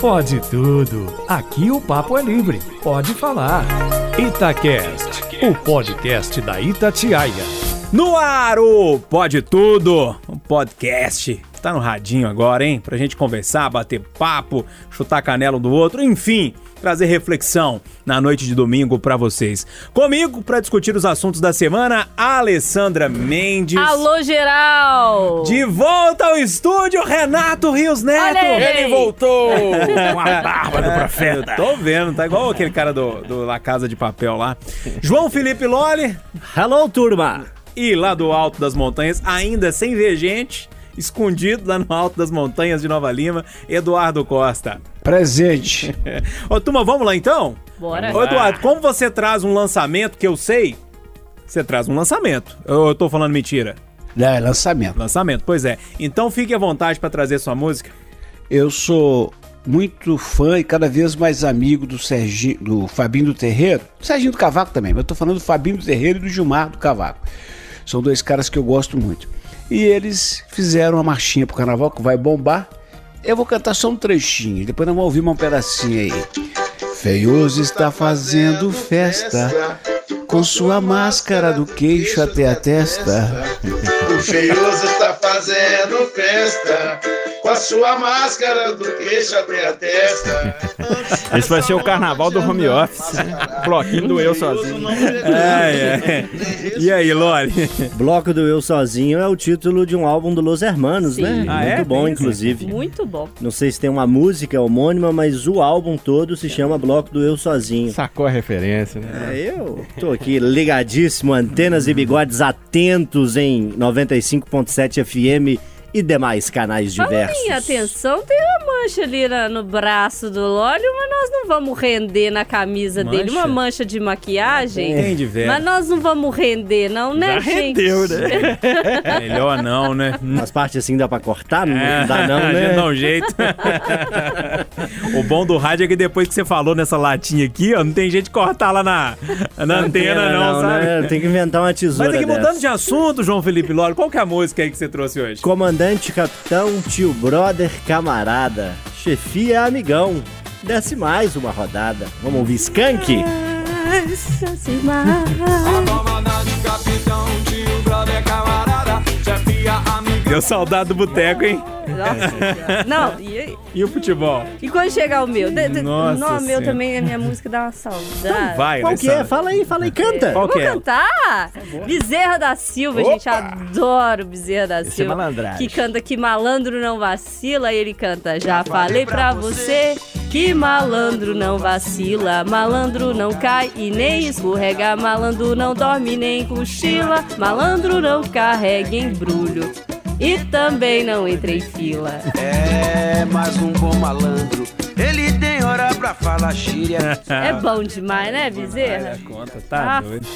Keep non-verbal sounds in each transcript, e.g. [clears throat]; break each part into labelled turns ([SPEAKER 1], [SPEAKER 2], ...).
[SPEAKER 1] Pode tudo. Aqui o papo é livre. Pode falar. Itacast, o podcast da Itatiaia.
[SPEAKER 2] No ar, Pode Tudo, um podcast. Tá no radinho agora, hein? Pra gente conversar, bater papo, chutar canela um do outro, enfim, trazer reflexão na noite de domingo pra vocês. Comigo, pra discutir os assuntos da semana, Alessandra Mendes.
[SPEAKER 3] Alô, geral!
[SPEAKER 2] De volta ao estúdio, Renato Rios Neto.
[SPEAKER 4] Ele voltou [laughs] com a barba do
[SPEAKER 2] Eu
[SPEAKER 4] profeta.
[SPEAKER 2] tô vendo, tá igual aquele cara do, do La Casa de Papel lá. João Felipe Loli.
[SPEAKER 5] Hello, turma!
[SPEAKER 2] E lá do alto das montanhas, ainda sem ver gente, escondido lá no alto das montanhas de Nova Lima, Eduardo Costa.
[SPEAKER 6] Presente. [laughs]
[SPEAKER 2] Ô, turma, vamos lá então?
[SPEAKER 3] Bora.
[SPEAKER 2] Ô, Eduardo, como você traz um lançamento que eu sei? Você traz um lançamento. Eu, eu tô falando mentira.
[SPEAKER 6] É, lançamento.
[SPEAKER 2] Lançamento, pois é. Então fique à vontade pra trazer sua música.
[SPEAKER 6] Eu sou muito fã e cada vez mais amigo do Serginho, do Fabinho do Terreiro. Do Serginho do Cavaco também, mas eu tô falando do Fabinho do Terreiro e do Gilmar do Cavaco. São dois caras que eu gosto muito. E eles fizeram uma marchinha pro carnaval que vai bombar. Eu vou cantar só um trechinho, depois nós vamos ouvir um pedacinho aí. Feioso está fazendo festa com sua máscara do queixo até a testa.
[SPEAKER 7] O feioso está fazendo festa com a sua máscara do queixo até a testa.
[SPEAKER 4] Esse vai ser o carnaval do home office. né? Bloquinho do eu sozinho.
[SPEAKER 2] É, é. E aí, Loli?
[SPEAKER 5] Bloco do Eu Sozinho é o título de um álbum do Los Hermanos,
[SPEAKER 3] Sim.
[SPEAKER 5] né?
[SPEAKER 2] Ah,
[SPEAKER 5] Muito
[SPEAKER 2] é?
[SPEAKER 5] bom, inclusive.
[SPEAKER 3] Muito bom.
[SPEAKER 5] Não sei se tem uma música homônima, mas o álbum todo se chama Bloco do Eu Sozinho.
[SPEAKER 4] Sacou a referência, né?
[SPEAKER 5] É, eu tô aqui ligadíssimo, antenas e bigodes atentos em 95.7 FM e demais canais diversos.
[SPEAKER 3] Minha atenção, tem uma mancha ali na- no braço do Lólio, mas nós não vamos render na camisa dele.
[SPEAKER 2] Mancha?
[SPEAKER 3] Uma mancha de maquiagem.
[SPEAKER 2] Tem de ver.
[SPEAKER 3] Mas nós não vamos render, não, né,
[SPEAKER 4] Já
[SPEAKER 3] gente?
[SPEAKER 4] rendeu, né? [laughs]
[SPEAKER 2] Melhor não, né?
[SPEAKER 5] As partes assim dá pra cortar? Não,
[SPEAKER 2] É,
[SPEAKER 5] não dá não, né?
[SPEAKER 2] um jeito. o bom do rádio é que depois que você falou nessa latinha aqui, ó, não tem jeito de cortar lá na, na antena, não, sabe?
[SPEAKER 5] né? Tem que inventar uma tesoura
[SPEAKER 2] Mas aqui
[SPEAKER 5] dessa.
[SPEAKER 2] mudando de assunto, João Felipe Loro, qual que é a música aí que você trouxe hoje?
[SPEAKER 5] Comandante, capitão, tio, brother, camarada, chefia, amigão. Desce mais uma rodada. Vamos ouvir Skank?
[SPEAKER 2] Deu saudade do boteco, hein?
[SPEAKER 3] Nossa Senhora. Não, e,
[SPEAKER 2] E o futebol?
[SPEAKER 3] e quando chegar o meu? De, de,
[SPEAKER 2] Nossa
[SPEAKER 3] não, o meu
[SPEAKER 2] Senhora.
[SPEAKER 3] também, a minha música dá uma saudade.
[SPEAKER 2] Vai,
[SPEAKER 5] Qual que é? Fala aí, fala aí, canta.
[SPEAKER 2] Qual
[SPEAKER 3] Vou
[SPEAKER 2] que é?
[SPEAKER 3] cantar! Bezerra da Silva, gente, adoro Bezerra da
[SPEAKER 4] Esse é
[SPEAKER 3] Silva.
[SPEAKER 4] malandragem.
[SPEAKER 3] que canta que malandro não vacila, e ele canta Já falei pra você que malandro não vacila, malandro não cai e nem escorrega, malandro não dorme nem cochila, malandro não carrega embrulho. E também não entra em fila.
[SPEAKER 8] É mais um bom malandro. Ele tem hora pra falar gíria.
[SPEAKER 3] É bom demais, né, Bezerra?
[SPEAKER 2] Conta, tá
[SPEAKER 3] Ah.
[SPEAKER 2] doido.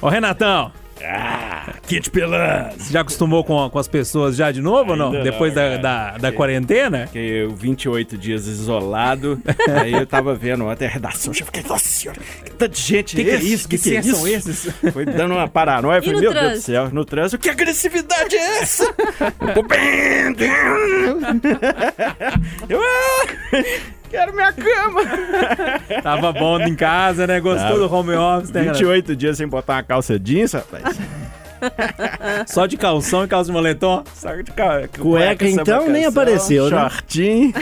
[SPEAKER 2] Ô, Renatão. Ah, Kit Pelan. Você já acostumou com, com as pessoas já de novo ou não?
[SPEAKER 4] Ainda
[SPEAKER 2] Depois
[SPEAKER 4] não,
[SPEAKER 2] da, da, da quarentena?
[SPEAKER 4] Fiquei eu 28 dias isolado. [laughs] aí eu tava vendo ontem a redação. Já fiquei, nossa senhora, que tanto de gente
[SPEAKER 2] Que que é isso? Que
[SPEAKER 4] que,
[SPEAKER 2] que são esses?
[SPEAKER 4] Foi dando uma paranoia. Falei, meu Deus do
[SPEAKER 3] trânsito?
[SPEAKER 4] céu, no trânsito, que agressividade é essa? Eu tô bem. [laughs] Eu ah, quero minha cama. [laughs]
[SPEAKER 2] Tava bom em casa, né? Gostou do home office, né? Renato?
[SPEAKER 4] 28 dias sem botar uma calça jeans, rapaz. [laughs]
[SPEAKER 2] Só de calção e calça de moletom?
[SPEAKER 4] Saco de ca...
[SPEAKER 5] Cueca, então, nem apareceu, né?
[SPEAKER 4] Shortinho.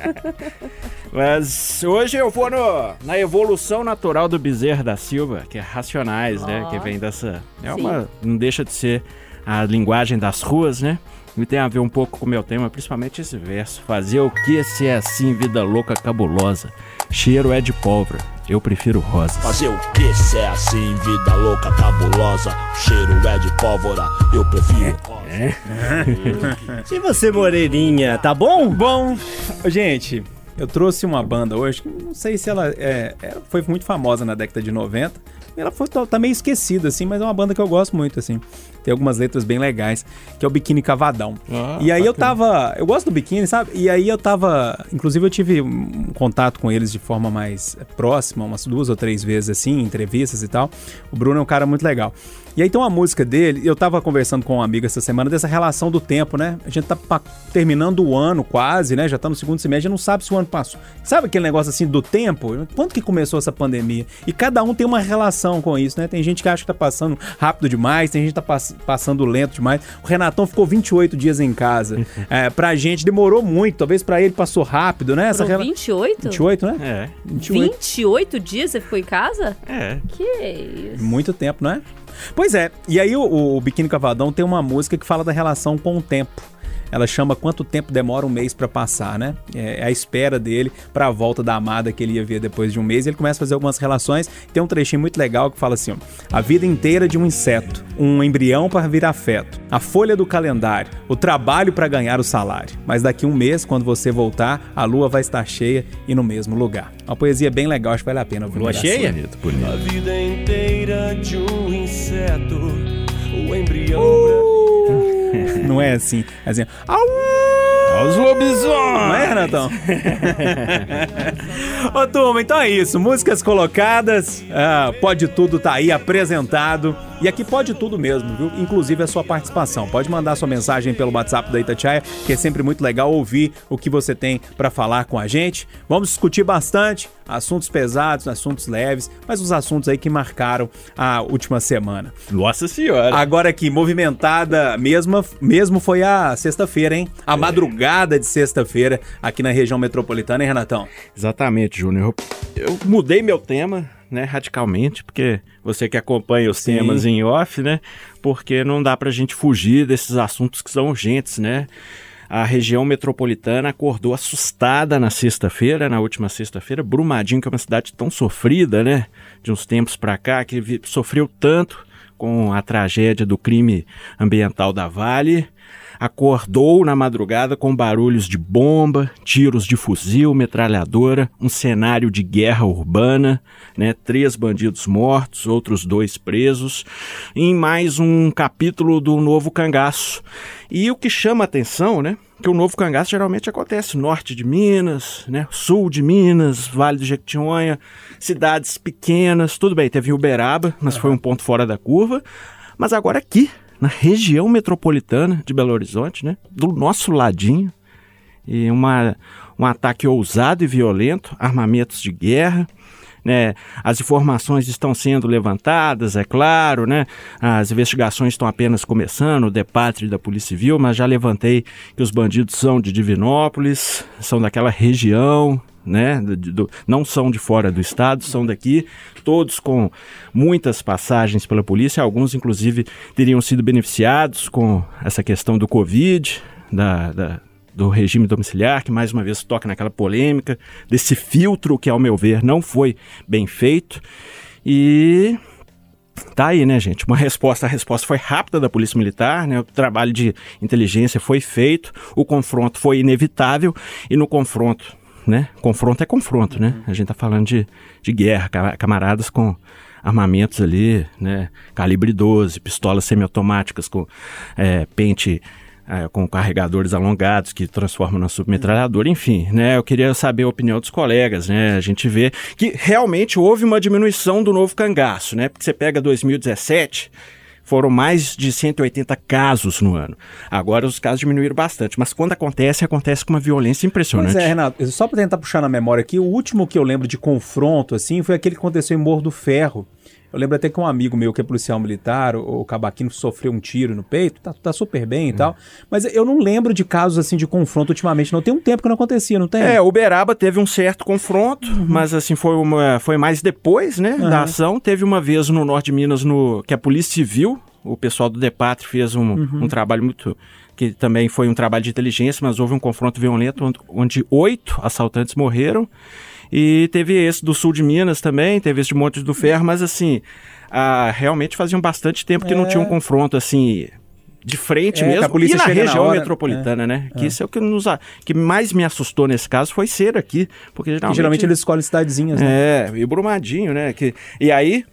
[SPEAKER 4] [laughs] Mas hoje eu vou no, na evolução natural do bezerro da Silva, que é racionais, né?
[SPEAKER 3] Ó.
[SPEAKER 4] Que vem dessa. É
[SPEAKER 3] Sim.
[SPEAKER 4] uma. Não deixa de ser a linguagem das ruas, né? E tem a ver um pouco com o meu tema, principalmente esse verso. Fazer o que se é assim, vida louca cabulosa. Cheiro é de pólvora, eu prefiro rosas.
[SPEAKER 9] Fazer o que se é assim, vida louca, cabulosa. Cheiro é de pólvora, eu prefiro.
[SPEAKER 5] E você, Moreirinha, tá bom?
[SPEAKER 2] Bom, gente, eu trouxe uma banda hoje não sei se ela é, é- foi muito famosa na década de 90. Ela foi tá meio esquecida, assim, mas é uma banda que eu gosto muito, assim. Tem algumas letras bem legais, que é o Biquíni Cavadão.
[SPEAKER 4] Ah,
[SPEAKER 2] e aí eu
[SPEAKER 4] bacana.
[SPEAKER 2] tava. Eu gosto do biquíni, sabe? E aí eu tava. Inclusive eu tive um contato com eles de forma mais próxima, umas duas ou três vezes assim, entrevistas e tal. O Bruno é um cara muito legal. E aí tem uma música dele, eu tava conversando com um amigo essa semana dessa relação do tempo, né? A gente tá terminando o ano quase, né? Já tá no segundo semestre, já não sabe se o ano passou. Sabe aquele negócio assim do tempo? Quando que começou essa pandemia? E cada um tem uma relação com isso, né? Tem gente que acha que tá passando rápido demais, tem gente que tá pass- passando lento demais. O Renatão ficou 28 dias em casa. [laughs] é, pra gente demorou muito, talvez pra ele passou rápido, né? Essa
[SPEAKER 3] Foram
[SPEAKER 2] rela-
[SPEAKER 3] 28?
[SPEAKER 2] 28, né?
[SPEAKER 4] É,
[SPEAKER 2] 28.
[SPEAKER 3] 28 dias você ficou em casa?
[SPEAKER 4] é.
[SPEAKER 3] Que isso?
[SPEAKER 2] Muito tempo, não é? Pois é, e aí o, o Biquíni Cavadão tem uma música que fala da relação com o tempo. Ela chama Quanto Tempo Demora um Mês pra Passar, né? É a espera dele pra volta da amada que ele ia ver depois de um mês. Ele começa a fazer algumas relações. Tem um trechinho muito legal que fala assim: ó, A vida inteira de um inseto, um embrião para virar feto, a folha do calendário, o trabalho pra ganhar o salário. Mas daqui um mês, quando você voltar, a lua vai estar cheia e no mesmo lugar. Uma poesia bem legal, acho que vale a pena ouvir.
[SPEAKER 5] Lua cheia?
[SPEAKER 4] Bonito, bonito.
[SPEAKER 10] A vida inteira de um inseto, o embrião.
[SPEAKER 2] Não é assim. É assim. Au!
[SPEAKER 4] Os lobisomens!
[SPEAKER 2] Não é, Renatão? [laughs] Ô, turma, então é isso. Músicas colocadas, ah, Pode Tudo tá aí apresentado. E aqui pode tudo mesmo, viu? Inclusive a sua participação. Pode mandar sua mensagem pelo WhatsApp da Itatiaia, que é sempre muito legal ouvir o que você tem pra falar com a gente. Vamos discutir bastante assuntos pesados, assuntos leves, mas os assuntos aí que marcaram a última semana.
[SPEAKER 4] Nossa senhora!
[SPEAKER 2] Agora aqui, movimentada mesmo, mesmo foi a sexta-feira, hein? A madrugada de sexta-feira aqui na região metropolitana, hein, Renatão?
[SPEAKER 4] Exatamente, Júnior. Eu mudei meu tema, né, radicalmente, porque você que acompanha os
[SPEAKER 2] Sim.
[SPEAKER 4] temas em off, né, porque não dá pra gente fugir desses assuntos que são urgentes, né? A região metropolitana acordou assustada na sexta-feira, na última sexta-feira. Brumadinho, que é uma cidade tão sofrida, né? De uns tempos pra cá, que sofreu tanto com a tragédia do crime ambiental da Vale acordou na madrugada com barulhos de bomba, tiros de fuzil, metralhadora, um cenário de guerra urbana, né? Três bandidos mortos, outros dois presos, em mais um capítulo do Novo Cangaço. E o que chama atenção, né? Que o Novo Cangaço geralmente acontece norte de Minas, né? Sul de Minas, Vale do Jequitinhonha, cidades pequenas, tudo bem, teve Uberaba, mas foi um ponto fora da curva. Mas agora aqui, na região metropolitana de Belo Horizonte, né? Do nosso ladinho. E uma, um ataque ousado e violento, armamentos de guerra. Né? As informações estão sendo levantadas, é claro, né? As investigações estão apenas começando, o depatre da Polícia Civil, mas já levantei que os bandidos são de Divinópolis, são daquela região, né? do- do- não são de fora do estado, são daqui, todos com muitas passagens pela polícia, alguns inclusive teriam sido beneficiados com essa questão do Covid, da, da- do regime domiciliar, que mais uma vez toca naquela polêmica, desse filtro que, ao meu ver, não foi bem feito. E Tá aí, né, gente? Uma resposta. A resposta foi rápida da Polícia Militar, né? O trabalho de inteligência foi feito, o confronto foi inevitável, e no confronto, né? Confronto é confronto, né? A gente tá falando de, de guerra, ca- camaradas com armamentos ali, né? Calibre 12, pistolas semiautomáticas com é, pente é, com carregadores alongados que transformam na submetralhadora, enfim, né? Eu queria saber a opinião dos colegas, né? A gente vê que realmente houve uma diminuição do novo cangaço, né? Porque você pega 2017, foram mais de 180 casos no ano. Agora os casos diminuíram bastante, mas quando acontece, acontece com uma violência impressionante.
[SPEAKER 2] Pois é, Renato, só pra tentar puxar na memória aqui, o último que eu lembro de confronto, assim, foi aquele que aconteceu em Morro do Ferro. Eu lembro até que um amigo meu que é policial militar, o, o Cabaquino, sofreu um tiro no peito, tá, tá super bem e tal. Mas eu não lembro de casos assim de confronto ultimamente, não. Tem um tempo que não acontecia, não tem?
[SPEAKER 4] É, Uberaba teve um certo confronto, mas assim, foi, uma, foi mais depois, né,
[SPEAKER 2] Uhum.
[SPEAKER 4] da ação. Teve uma vez no norte de Minas, no, que a Polícia Civil, o pessoal do DEPATRE fez um,
[SPEAKER 2] Uhum.
[SPEAKER 4] um trabalho muito... que também foi um trabalho de inteligência, mas houve um confronto violento onde oito assaltantes morreram. E teve esse do sul de Minas também, teve esse de Montes do Ferro, mas assim, ah, realmente faziam bastante tempo que não
[SPEAKER 2] É.
[SPEAKER 4] tinha um confronto assim de frente
[SPEAKER 2] É, que a
[SPEAKER 4] mesmo.
[SPEAKER 2] polícia
[SPEAKER 4] e na
[SPEAKER 2] chega na
[SPEAKER 4] região
[SPEAKER 2] hora,
[SPEAKER 4] metropolitana, né? Que isso é o que, nos, que mais me assustou nesse caso foi ser aqui. Porque
[SPEAKER 2] Que
[SPEAKER 4] geralmente,
[SPEAKER 2] geralmente eles escolhem cidadezinhas, né?
[SPEAKER 4] É, e Brumadinho, né? Que, e aí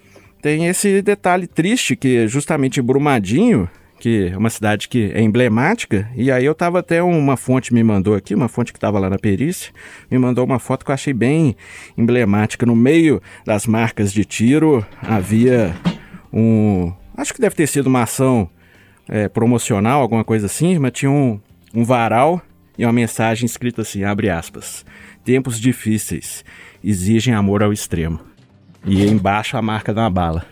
[SPEAKER 4] tem esse detalhe triste que justamente Brumadinho, que é uma cidade que é emblemática, e aí eu tava até uma fonte me mandou aqui, uma fonte que estava lá na perícia, me mandou uma foto que eu achei bem emblemática. No meio das marcas de tiro havia um, acho que deve ter sido uma ação é, promocional, alguma coisa assim, mas tinha um, um varal e uma mensagem escrita assim, abre aspas, tempos difíceis exigem amor ao extremo. E embaixo a marca uma bala.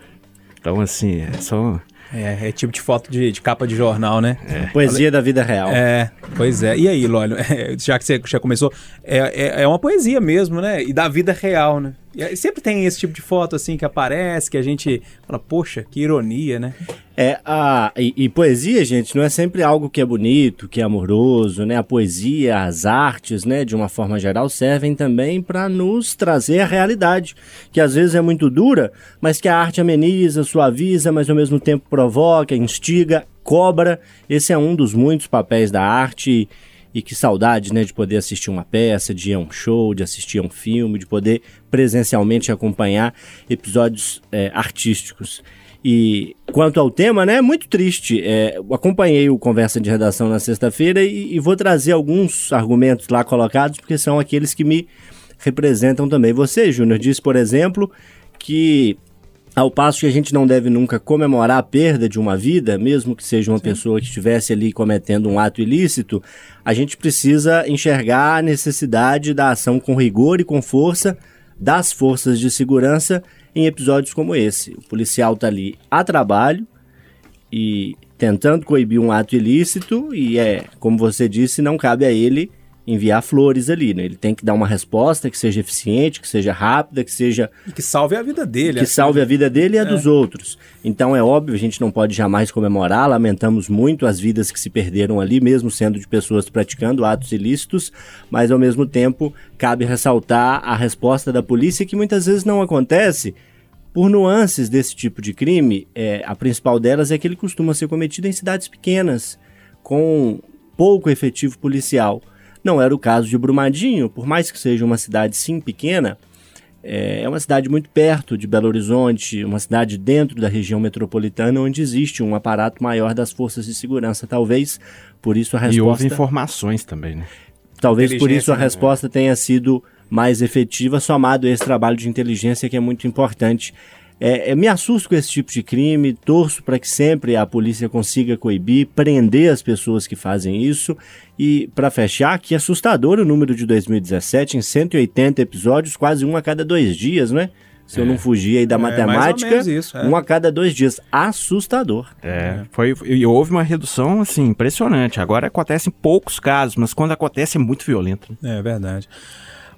[SPEAKER 4] Então, assim, é só...
[SPEAKER 2] É, é tipo de foto de, de capa de jornal, né?
[SPEAKER 5] É. Poesia da vida real.
[SPEAKER 2] É, pois é. E aí, Lólio, [laughs] já que você já começou, é, é, é, uma poesia mesmo, né? E da vida real, né? Sempre tem esse tipo de foto assim que aparece, que a gente fala, poxa, que ironia, né?
[SPEAKER 5] É, a, e, e, poesia, gente, não é sempre algo que é bonito, que é amoroso, né? A poesia, as artes, né, de uma forma geral, servem também para nos trazer a realidade, que às vezes é muito dura, mas que a arte ameniza, suaviza, mas ao mesmo tempo provoca, instiga, cobra. Esse é um dos muitos papéis da arte. Que saudade, né, de poder assistir uma peça, de ir a um show, de assistir a um filme, de poder presencialmente acompanhar episódios é, artísticos. E quanto ao tema, né, é muito triste. É, acompanhei o Conversa de Redação na sexta-feira e, e, vou trazer alguns argumentos lá colocados, porque são aqueles que me representam também. Você, Júnior, disse, por exemplo, que ao passo que a gente não deve nunca comemorar a perda de uma vida, mesmo que seja uma Sim. pessoa que estivesse ali cometendo um ato ilícito, a gente precisa enxergar a necessidade da ação com rigor e com força das forças de segurança em episódios como esse. O policial está ali a trabalho e tentando coibir um ato ilícito e é, como você disse, não cabe a ele enviar flores ali, né? Ele tem que dar uma resposta que seja eficiente, que seja rápida, que seja...
[SPEAKER 2] E que salve a vida dele.
[SPEAKER 5] Que assim. salve a vida dele e a é. dos outros. Então é óbvio, a gente não pode jamais comemorar, lamentamos muito as vidas que se perderam ali, mesmo sendo de pessoas praticando atos ilícitos, mas ao mesmo tempo cabe ressaltar a resposta da polícia que muitas vezes não acontece por nuances desse tipo de crime. É, a principal delas é que ele costuma ser cometido em cidades pequenas, com pouco efetivo policial. Não era o caso de Brumadinho, por mais que seja uma cidade sim pequena, é, é uma cidade muito perto de Belo Horizonte, uma cidade dentro da região metropolitana onde existe um aparato maior das forças de segurança. Talvez por isso a resposta.
[SPEAKER 4] E houve informações também, né?
[SPEAKER 5] Talvez por isso a né? resposta tenha sido mais efetiva, somado a esse trabalho de inteligência que é muito importante é, é, me assusto com esse tipo de crime, torço para que sempre a polícia consiga coibir, prender as pessoas que fazem isso. E, para fechar, que assustador o número de 2017, em 180 episódios, quase um a cada dois dias, né? Se é. eu não fugir aí da é, matemática, isso, é. um a cada dois dias. Assustador.
[SPEAKER 4] É, foi, e houve uma redução, assim, impressionante. Agora acontece em poucos casos, mas quando acontece é muito violento.
[SPEAKER 2] Né? É verdade.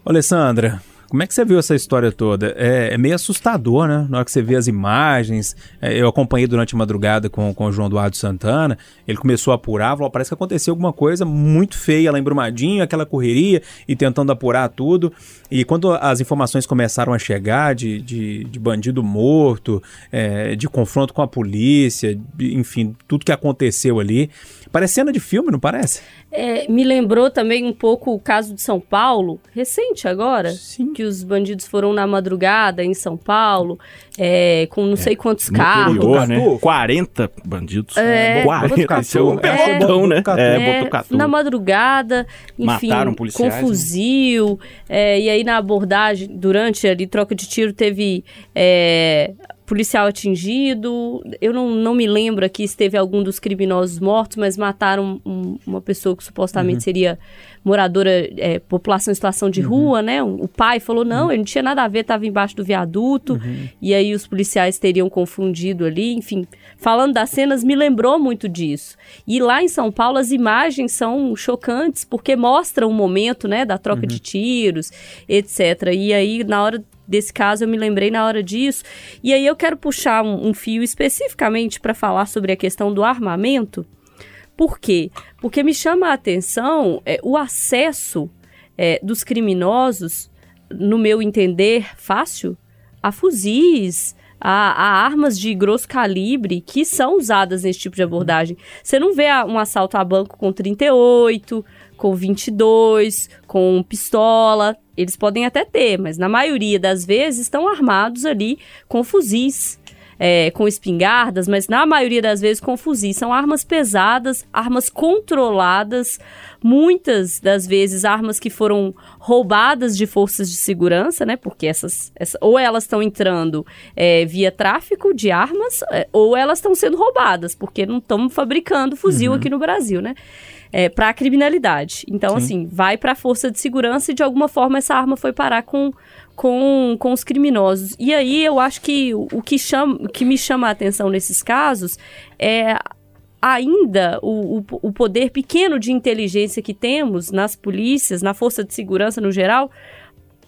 [SPEAKER 2] Alessandra, como é que você viu essa história toda? É, é meio assustador, né? Na hora que você vê as imagens. É, eu acompanhei durante a madrugada com, com o João Eduardo Santana. Ele começou a apurar, falou: parece que aconteceu alguma coisa muito feia lá em Brumadinho, aquela correria e tentando apurar tudo. E quando as informações começaram a chegar de, de, de bandido morto, é, de confronto com a polícia, enfim, tudo que aconteceu ali. Parece cena de filme, não parece?
[SPEAKER 3] É, me lembrou também um pouco o caso de São Paulo, recente agora, Sim. que os bandidos foram na madrugada em São Paulo, é, com não é, sei quantos carros.
[SPEAKER 4] Interior, né? 40 bandidos.
[SPEAKER 3] É,
[SPEAKER 4] 40,
[SPEAKER 3] esse é o
[SPEAKER 4] é, né?
[SPEAKER 3] É, é na madrugada, enfim, Mataram policiais, com né? fuzil, né? e aí na abordagem, durante ali troca de tiro, teve é, policial atingido. Eu não, não me lembro aqui se teve algum dos criminosos mortos, mas mataram um, uma pessoa que supostamente uhum. seria moradora, é, população em situação de uhum. rua, né? O pai falou: não, uhum. ele não tinha nada a ver, estava embaixo do viaduto. Uhum. E aí os policiais teriam confundido ali. Enfim, falando das cenas, me lembrou muito disso. E lá em São Paulo, as imagens são chocantes, porque mostram o momento, né, da troca de uhum. tiros, etc. E aí, na hora desse caso, eu me lembrei na hora disso. E aí eu quero puxar um, um fio especificamente para falar sobre a questão do armamento. Por quê? Porque me chama a atenção é, o acesso é, dos criminosos, no meu entender, fácil, a fuzis, a, a, armas de grosso calibre que são usadas nesse tipo de abordagem. Você não vê um assalto a banco com 38, com 22, com pistola. Eles podem até ter, mas na maioria das vezes estão armados ali com fuzis. é, com espingardas, mas na maioria das vezes com fuzis. São armas pesadas, armas controladas, muitas das vezes armas que foram roubadas de forças de segurança, né? Porque essas, essa, ou elas estão entrando é, via tráfico de armas, é, ou elas estão sendo roubadas, porque não estamos fabricando fuzil aqui no Brasil, né? É, para a criminalidade. Então, assim, vai para a força de segurança e de alguma forma essa arma foi parar com, com, com os criminosos. E aí eu acho que o, o que, chama, o que me chama a atenção nesses casos é ainda o, o, o poder pequeno de inteligência que temos nas polícias, na força de segurança no geral,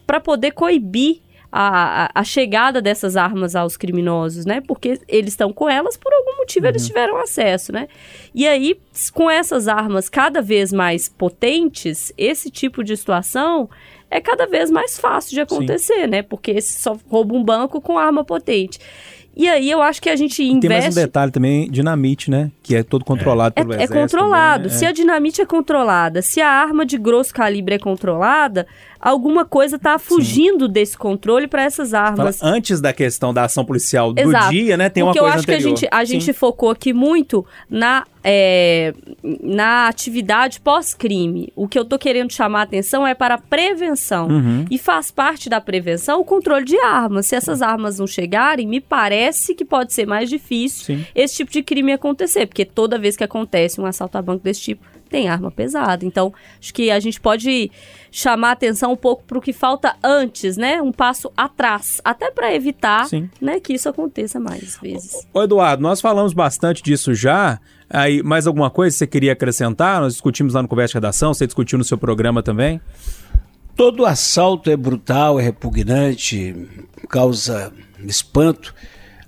[SPEAKER 3] para poder coibir a, a, a chegada dessas armas aos criminosos, né? Porque eles estão com elas, por motivo eles tiveram acesso, né? E aí, com essas armas cada vez mais potentes, esse tipo de situação é cada vez mais fácil de acontecer, né? Porque só rouba um banco com arma potente. E aí eu acho que a gente
[SPEAKER 2] Tem mais um
[SPEAKER 3] investe.
[SPEAKER 2] detalhe também, dinamite, né? Que é todo controlado pelo
[SPEAKER 3] É, é
[SPEAKER 2] exército.
[SPEAKER 3] controlado.
[SPEAKER 2] também, né?
[SPEAKER 3] Se a dinamite é controlada, se a arma de grosso calibre é controlada, alguma coisa está fugindo desse controle para essas
[SPEAKER 2] Fala,
[SPEAKER 3] armas.
[SPEAKER 2] antes da questão da ação policial do
[SPEAKER 3] Exato.
[SPEAKER 2] dia, né? Tem
[SPEAKER 3] Porque
[SPEAKER 2] uma coisa
[SPEAKER 3] eu acho
[SPEAKER 2] anterior.
[SPEAKER 3] que a gente, a gente
[SPEAKER 2] Sim.
[SPEAKER 3] focou aqui muito na, é, na atividade pós-crime. O que eu tô querendo chamar a atenção é para a prevenção.
[SPEAKER 2] Uhum.
[SPEAKER 3] E faz parte da prevenção o controle de armas. Se essas armas não chegarem, me parece que pode ser mais difícil
[SPEAKER 2] Sim.
[SPEAKER 3] esse tipo de crime acontecer. Porque toda vez que acontece um assalto a banco desse tipo, tem arma pesada. Então, acho que a gente pode chamar a atenção um pouco para o que falta antes, né? Um passo atrás. Até para evitar
[SPEAKER 2] Sim.
[SPEAKER 3] né, que isso aconteça mais vezes.
[SPEAKER 2] Ô Eduardo, nós falamos bastante disso já. Aí, mais alguma coisa que você queria acrescentar? Nós discutimos lá no Conversa de Redação, você discutiu no seu programa também.
[SPEAKER 6] Todo assalto é brutal, é repugnante, causa espanto,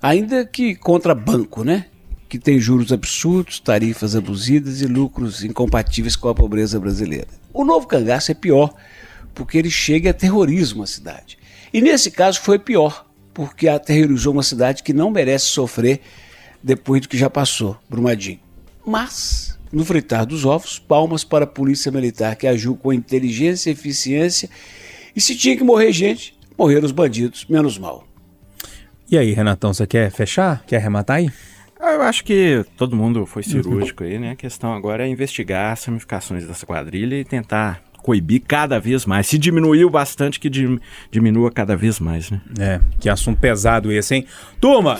[SPEAKER 6] ainda que contra banco, né? Que tem juros absurdos, tarifas abusivas e lucros incompatíveis com a pobreza brasileira. O novo cangaço é pior, porque ele chega a terrorismo à cidade. E nesse caso foi pior, porque aterrorizou uma cidade que não merece sofrer depois do que já passou, Brumadinho. Mas, no fritar dos ovos, palmas para a polícia militar que agiu com inteligência e eficiência. E se tinha que morrer gente, morreram os bandidos, menos mal.
[SPEAKER 2] E aí, Renatão, você quer fechar? Quer arrematar aí?
[SPEAKER 4] Ah, Eu acho que todo mundo foi cirúrgico aí, né? A questão agora é investigar as ramificações dessa quadrilha e tentar coibir cada vez mais. Se diminuiu bastante, que dim- diminua cada vez mais, né?
[SPEAKER 2] É, que assunto pesado esse, hein? Turma,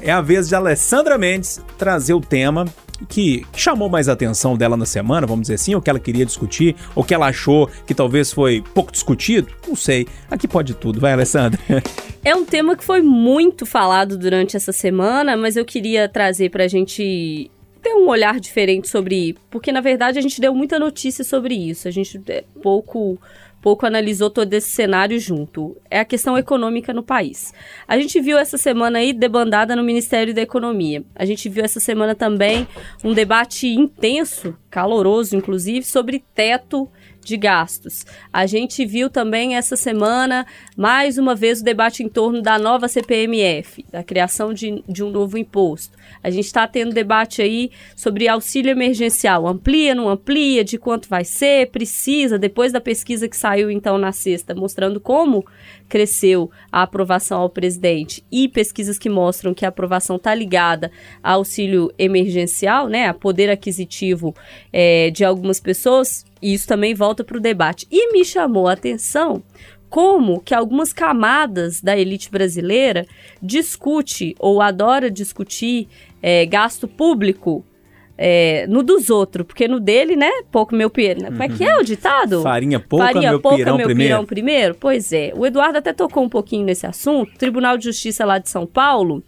[SPEAKER 2] é a vez de Alessandra Mendes trazer o tema que, que chamou mais a atenção dela na semana, vamos dizer assim, o que ela queria discutir, ou que ela achou que talvez foi pouco discutido, não sei. Aqui pode tudo, vai, Alessandra. [laughs]
[SPEAKER 3] É um tema que foi muito falado durante essa semana, mas eu queria trazer pra gente ter um olhar diferente sobre. Porque, na verdade, a gente deu muita notícia sobre isso. A gente é, pouco. Pouco analisou todo esse cenário junto. É a questão econômica no país. A gente viu essa semana aí debandada no Ministério da Economia. A gente viu essa semana também um debate intenso, caloroso inclusive, sobre teto de gastos. A gente viu também essa semana, mais uma vez, o debate em torno da nova CPMF, da criação de, de um novo imposto. A gente está tendo debate aí sobre auxílio emergencial. Amplia, não amplia, de quanto vai ser, precisa, depois da pesquisa que saiu então na sexta, mostrando como cresceu a aprovação ao presidente e pesquisas que mostram que a aprovação está ligada a auxílio emergencial, né, a poder aquisitivo eh, de algumas pessoas, e isso também volta para o debate. E me chamou a atenção como que algumas camadas da elite brasileira discute ou adora discutir eh, gasto público eh, no dos outros, porque no dele, né, pouco meu pirão. Como é que é o ditado?
[SPEAKER 2] Farinha pouca,
[SPEAKER 3] Farinha
[SPEAKER 2] meu
[SPEAKER 3] pouca,
[SPEAKER 2] pirão
[SPEAKER 3] meu
[SPEAKER 2] primeiro.
[SPEAKER 3] pirão primeiro? Pois é. O Eduardo até tocou um pouquinho nesse assunto. O Tribunal de Justiça lá de São Paulo,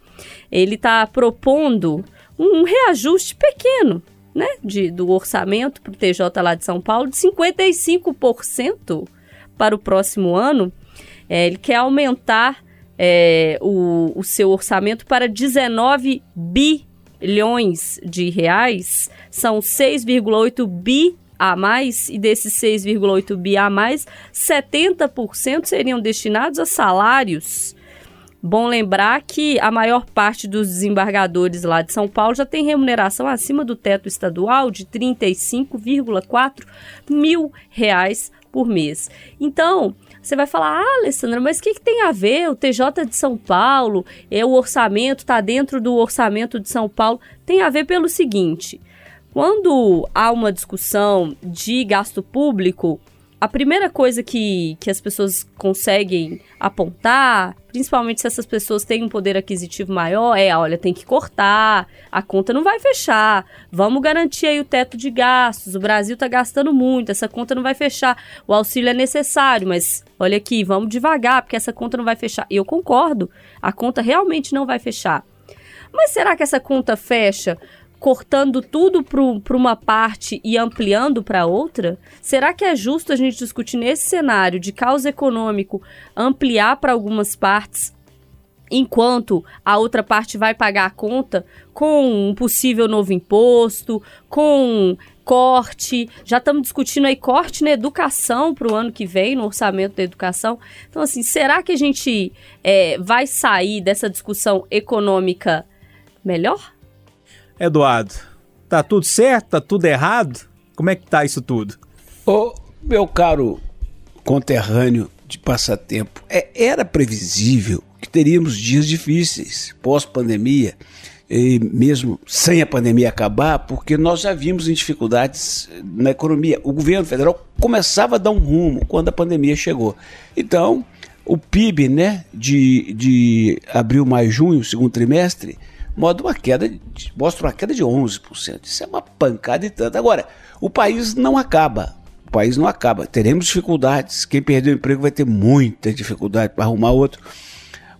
[SPEAKER 3] ele está propondo um reajuste pequeno, né, de, do orçamento para o TJ lá de São Paulo, de 55% para o próximo ano. É, ele quer aumentar é, o, o seu orçamento para 19 bilhões de reais. São 6,8 bi a mais, e desses 6,8 bi a mais, 70% seriam destinados a salários. Bom lembrar que a maior parte dos desembargadores lá de São Paulo já tem remuneração acima do teto estadual de 35,4 mil reais por mês. Então, você vai falar, ah, Alessandra, mas o que, que, tem a ver? O TJ de São Paulo, é o orçamento, está dentro do orçamento de São Paulo. Tem a ver pelo seguinte: quando há uma discussão de gasto público, a primeira coisa que, que as pessoas conseguem apontar, principalmente se essas pessoas têm um poder aquisitivo maior, é: olha, tem que cortar, a conta não vai fechar, vamos garantir aí o teto de gastos. O Brasil está gastando muito, essa conta não vai fechar. O auxílio é necessário, mas olha aqui, vamos devagar, porque essa conta não vai fechar. Eu concordo, a conta realmente não vai fechar. Mas será que essa conta fecha cortando tudo para uma parte e ampliando para outra? Será que é justo a gente discutir nesse cenário de caos econômico ampliar para algumas partes enquanto a outra parte vai pagar a conta com um possível novo imposto, com corte, já estamos discutindo aí corte na educação para o ano que vem, no orçamento da educação. Então, assim, será que a gente é, vai sair dessa discussão econômica melhor?
[SPEAKER 2] Eduardo, tá tudo certo? Tá tudo errado? Como é que tá isso tudo?
[SPEAKER 6] Ô, meu caro conterrâneo de passatempo, é, era previsível que teríamos dias difíceis pós-pandemia, e mesmo sem a pandemia acabar, porque nós já vimos em dificuldades na economia. O governo federal começava a dar um rumo quando a pandemia chegou. Então, o PIB né, de, de abril, maio, junho, segundo trimestre, mostra uma queda de, mostra uma queda de 11%. Isso é uma pancada e tanto. Agora, o país não acaba. O país não acaba. Teremos dificuldades. Quem perdeu o emprego vai ter muita dificuldade para arrumar outro.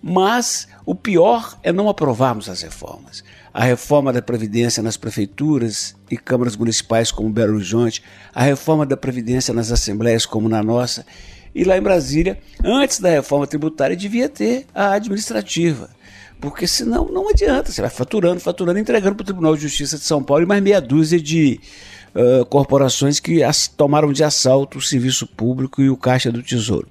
[SPEAKER 6] Mas o pior é não aprovarmos as reformas. A reforma da Previdência nas prefeituras e câmaras municipais, como Belo Horizonte, a reforma da Previdência nas assembleias, como na nossa. E lá em Brasília, antes da reforma tributária, devia ter a administrativa. Porque senão não adianta, você vai faturando, faturando, entregando para o Tribunal de Justiça de São Paulo e mais meia dúzia de uh, corporações que as, tomaram de assalto o serviço público e o Caixa do Tesouro.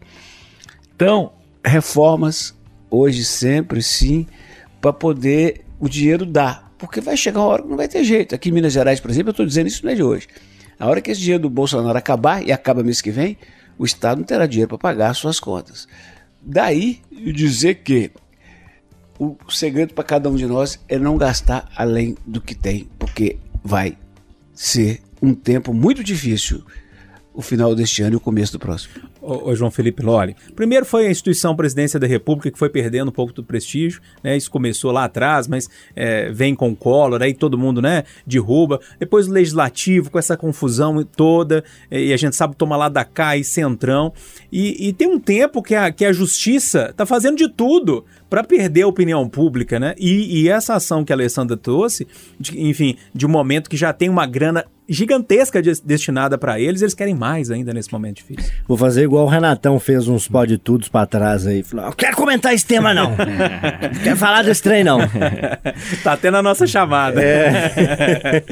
[SPEAKER 6] Então, reformas, hoje sempre sim, para poder o dinheiro dar. Porque vai chegar uma hora que não vai ter jeito. Aqui em Minas Gerais, por exemplo, eu estou dizendo isso não é de hoje. A hora que esse dinheiro do Bolsonaro acabar, e acaba mês que vem, o Estado não terá dinheiro para pagar as suas contas. Daí dizer que o segredo para cada um de nós é não gastar além do que tem, porque vai ser um tempo muito difícil o final deste ano e o começo do próximo.
[SPEAKER 2] Ô, ô, João Felipe Loli. Primeiro foi a instituição Presidência da República que foi perdendo um pouco do prestígio, né? Isso começou lá atrás, mas é, vem com o Collor, aí todo mundo, né, derruba. Depois o Legislativo, com essa confusão toda, e a gente sabe tomar lá da cá e centrão. E, e tem um tempo que a, que a Justiça tá fazendo de tudo para perder a opinião pública, né? E, e, essa ação que a Alessandra trouxe, de, enfim, de um momento que já tem uma grana gigantesca de, destinada para eles, eles querem mais ainda nesse momento difícil.
[SPEAKER 5] Vou fazer igual o Renatão fez uns pode tudos para trás aí. Falou, eu quero comentar esse tema [laughs] não. quero falar desse trem não. [laughs]
[SPEAKER 2] tá tendo a nossa chamada.
[SPEAKER 5] É,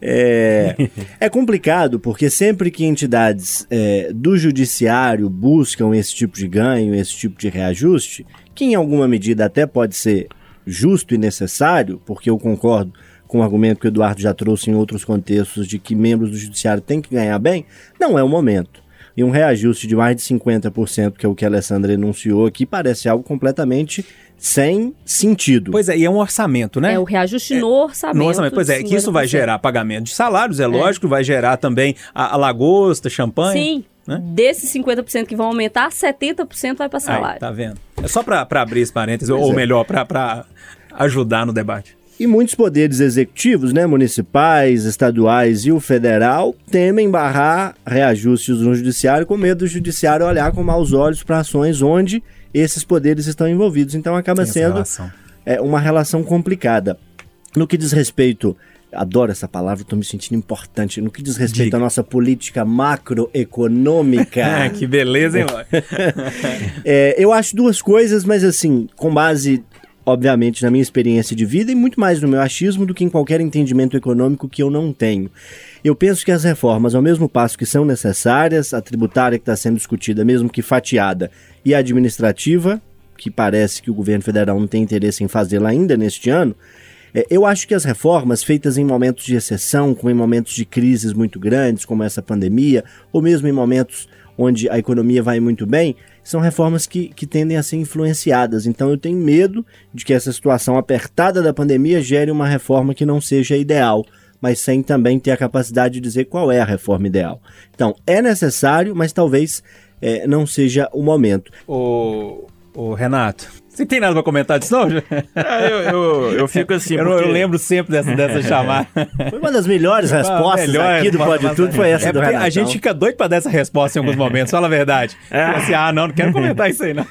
[SPEAKER 5] [laughs] é, é complicado porque sempre que entidades é, do judiciário buscam esse tipo de ganho, esse tipo de reajuste, que em alguma medida até pode ser justo e necessário, porque eu concordo com o argumento que o Eduardo já trouxe em outros contextos de que membros do judiciário têm que ganhar bem, não é o momento. E um reajuste de mais de 50%, que é o que a Alessandra enunciou aqui, parece algo completamente sem sentido.
[SPEAKER 2] Pois é, e é um orçamento, né?
[SPEAKER 3] É o reajuste no orçamento.
[SPEAKER 2] No orçamento, pois é, que isso vai gerar pagamento de salários, é, é. lógico, vai gerar também a, a lagosta, champanhe.
[SPEAKER 3] Sim, né? Desses 50% que vão aumentar, 70% vai para salário. Aí,
[SPEAKER 2] tá vendo? É só para abrir esse parênteses, pois ou é. melhor, para ajudar no debate.
[SPEAKER 5] E muitos poderes executivos, né, municipais, estaduais e o federal, temem barrar reajustes no judiciário com medo do judiciário olhar com maus olhos para ações onde esses poderes estão envolvidos. Então acaba Tem sendo relação. É, uma relação complicada. No que diz respeito adoro essa palavra, estou me sentindo importante. No que diz respeito Diga. à nossa política macroeconômica. [laughs]
[SPEAKER 2] que beleza, hein, [laughs]
[SPEAKER 5] é, Eu acho duas coisas, mas assim, com base, obviamente, na minha experiência de vida e muito mais no meu achismo do que em qualquer entendimento econômico que eu não tenho. Eu penso que as reformas, ao mesmo passo que são necessárias, a tributária que está sendo discutida, mesmo que fatiada, e a administrativa, que parece que o governo federal não tem interesse em fazê-la ainda neste ano, É, eu acho que as reformas feitas em momentos de exceção, como em momentos de crises muito grandes, como essa pandemia, ou mesmo em momentos onde a economia vai muito bem, são reformas que, que tendem a ser influenciadas. Então eu tenho medo de que essa situação apertada da pandemia gere uma reforma que não seja ideal, mas sem também ter a capacidade de dizer qual é a reforma ideal. Então é necessário, mas talvez é, não seja o momento.
[SPEAKER 2] Ô, ô Renato, você tem nada pra comentar disso, não?
[SPEAKER 4] É, eu, eu, eu fico assim.
[SPEAKER 2] Eu, não- eu
[SPEAKER 4] porque-
[SPEAKER 2] lembro sempre dessa, dessa [laughs] chamada.
[SPEAKER 5] Foi uma das melhores respostas
[SPEAKER 2] Melhor,
[SPEAKER 5] aqui do Pode
[SPEAKER 2] mas-
[SPEAKER 5] Tudo, foi essa
[SPEAKER 2] é
[SPEAKER 5] do
[SPEAKER 2] porque. A gente fica doido pra dar essa resposta em alguns momentos, fala a verdade. Fala assim, ah, não, não quero comentar isso aí, não.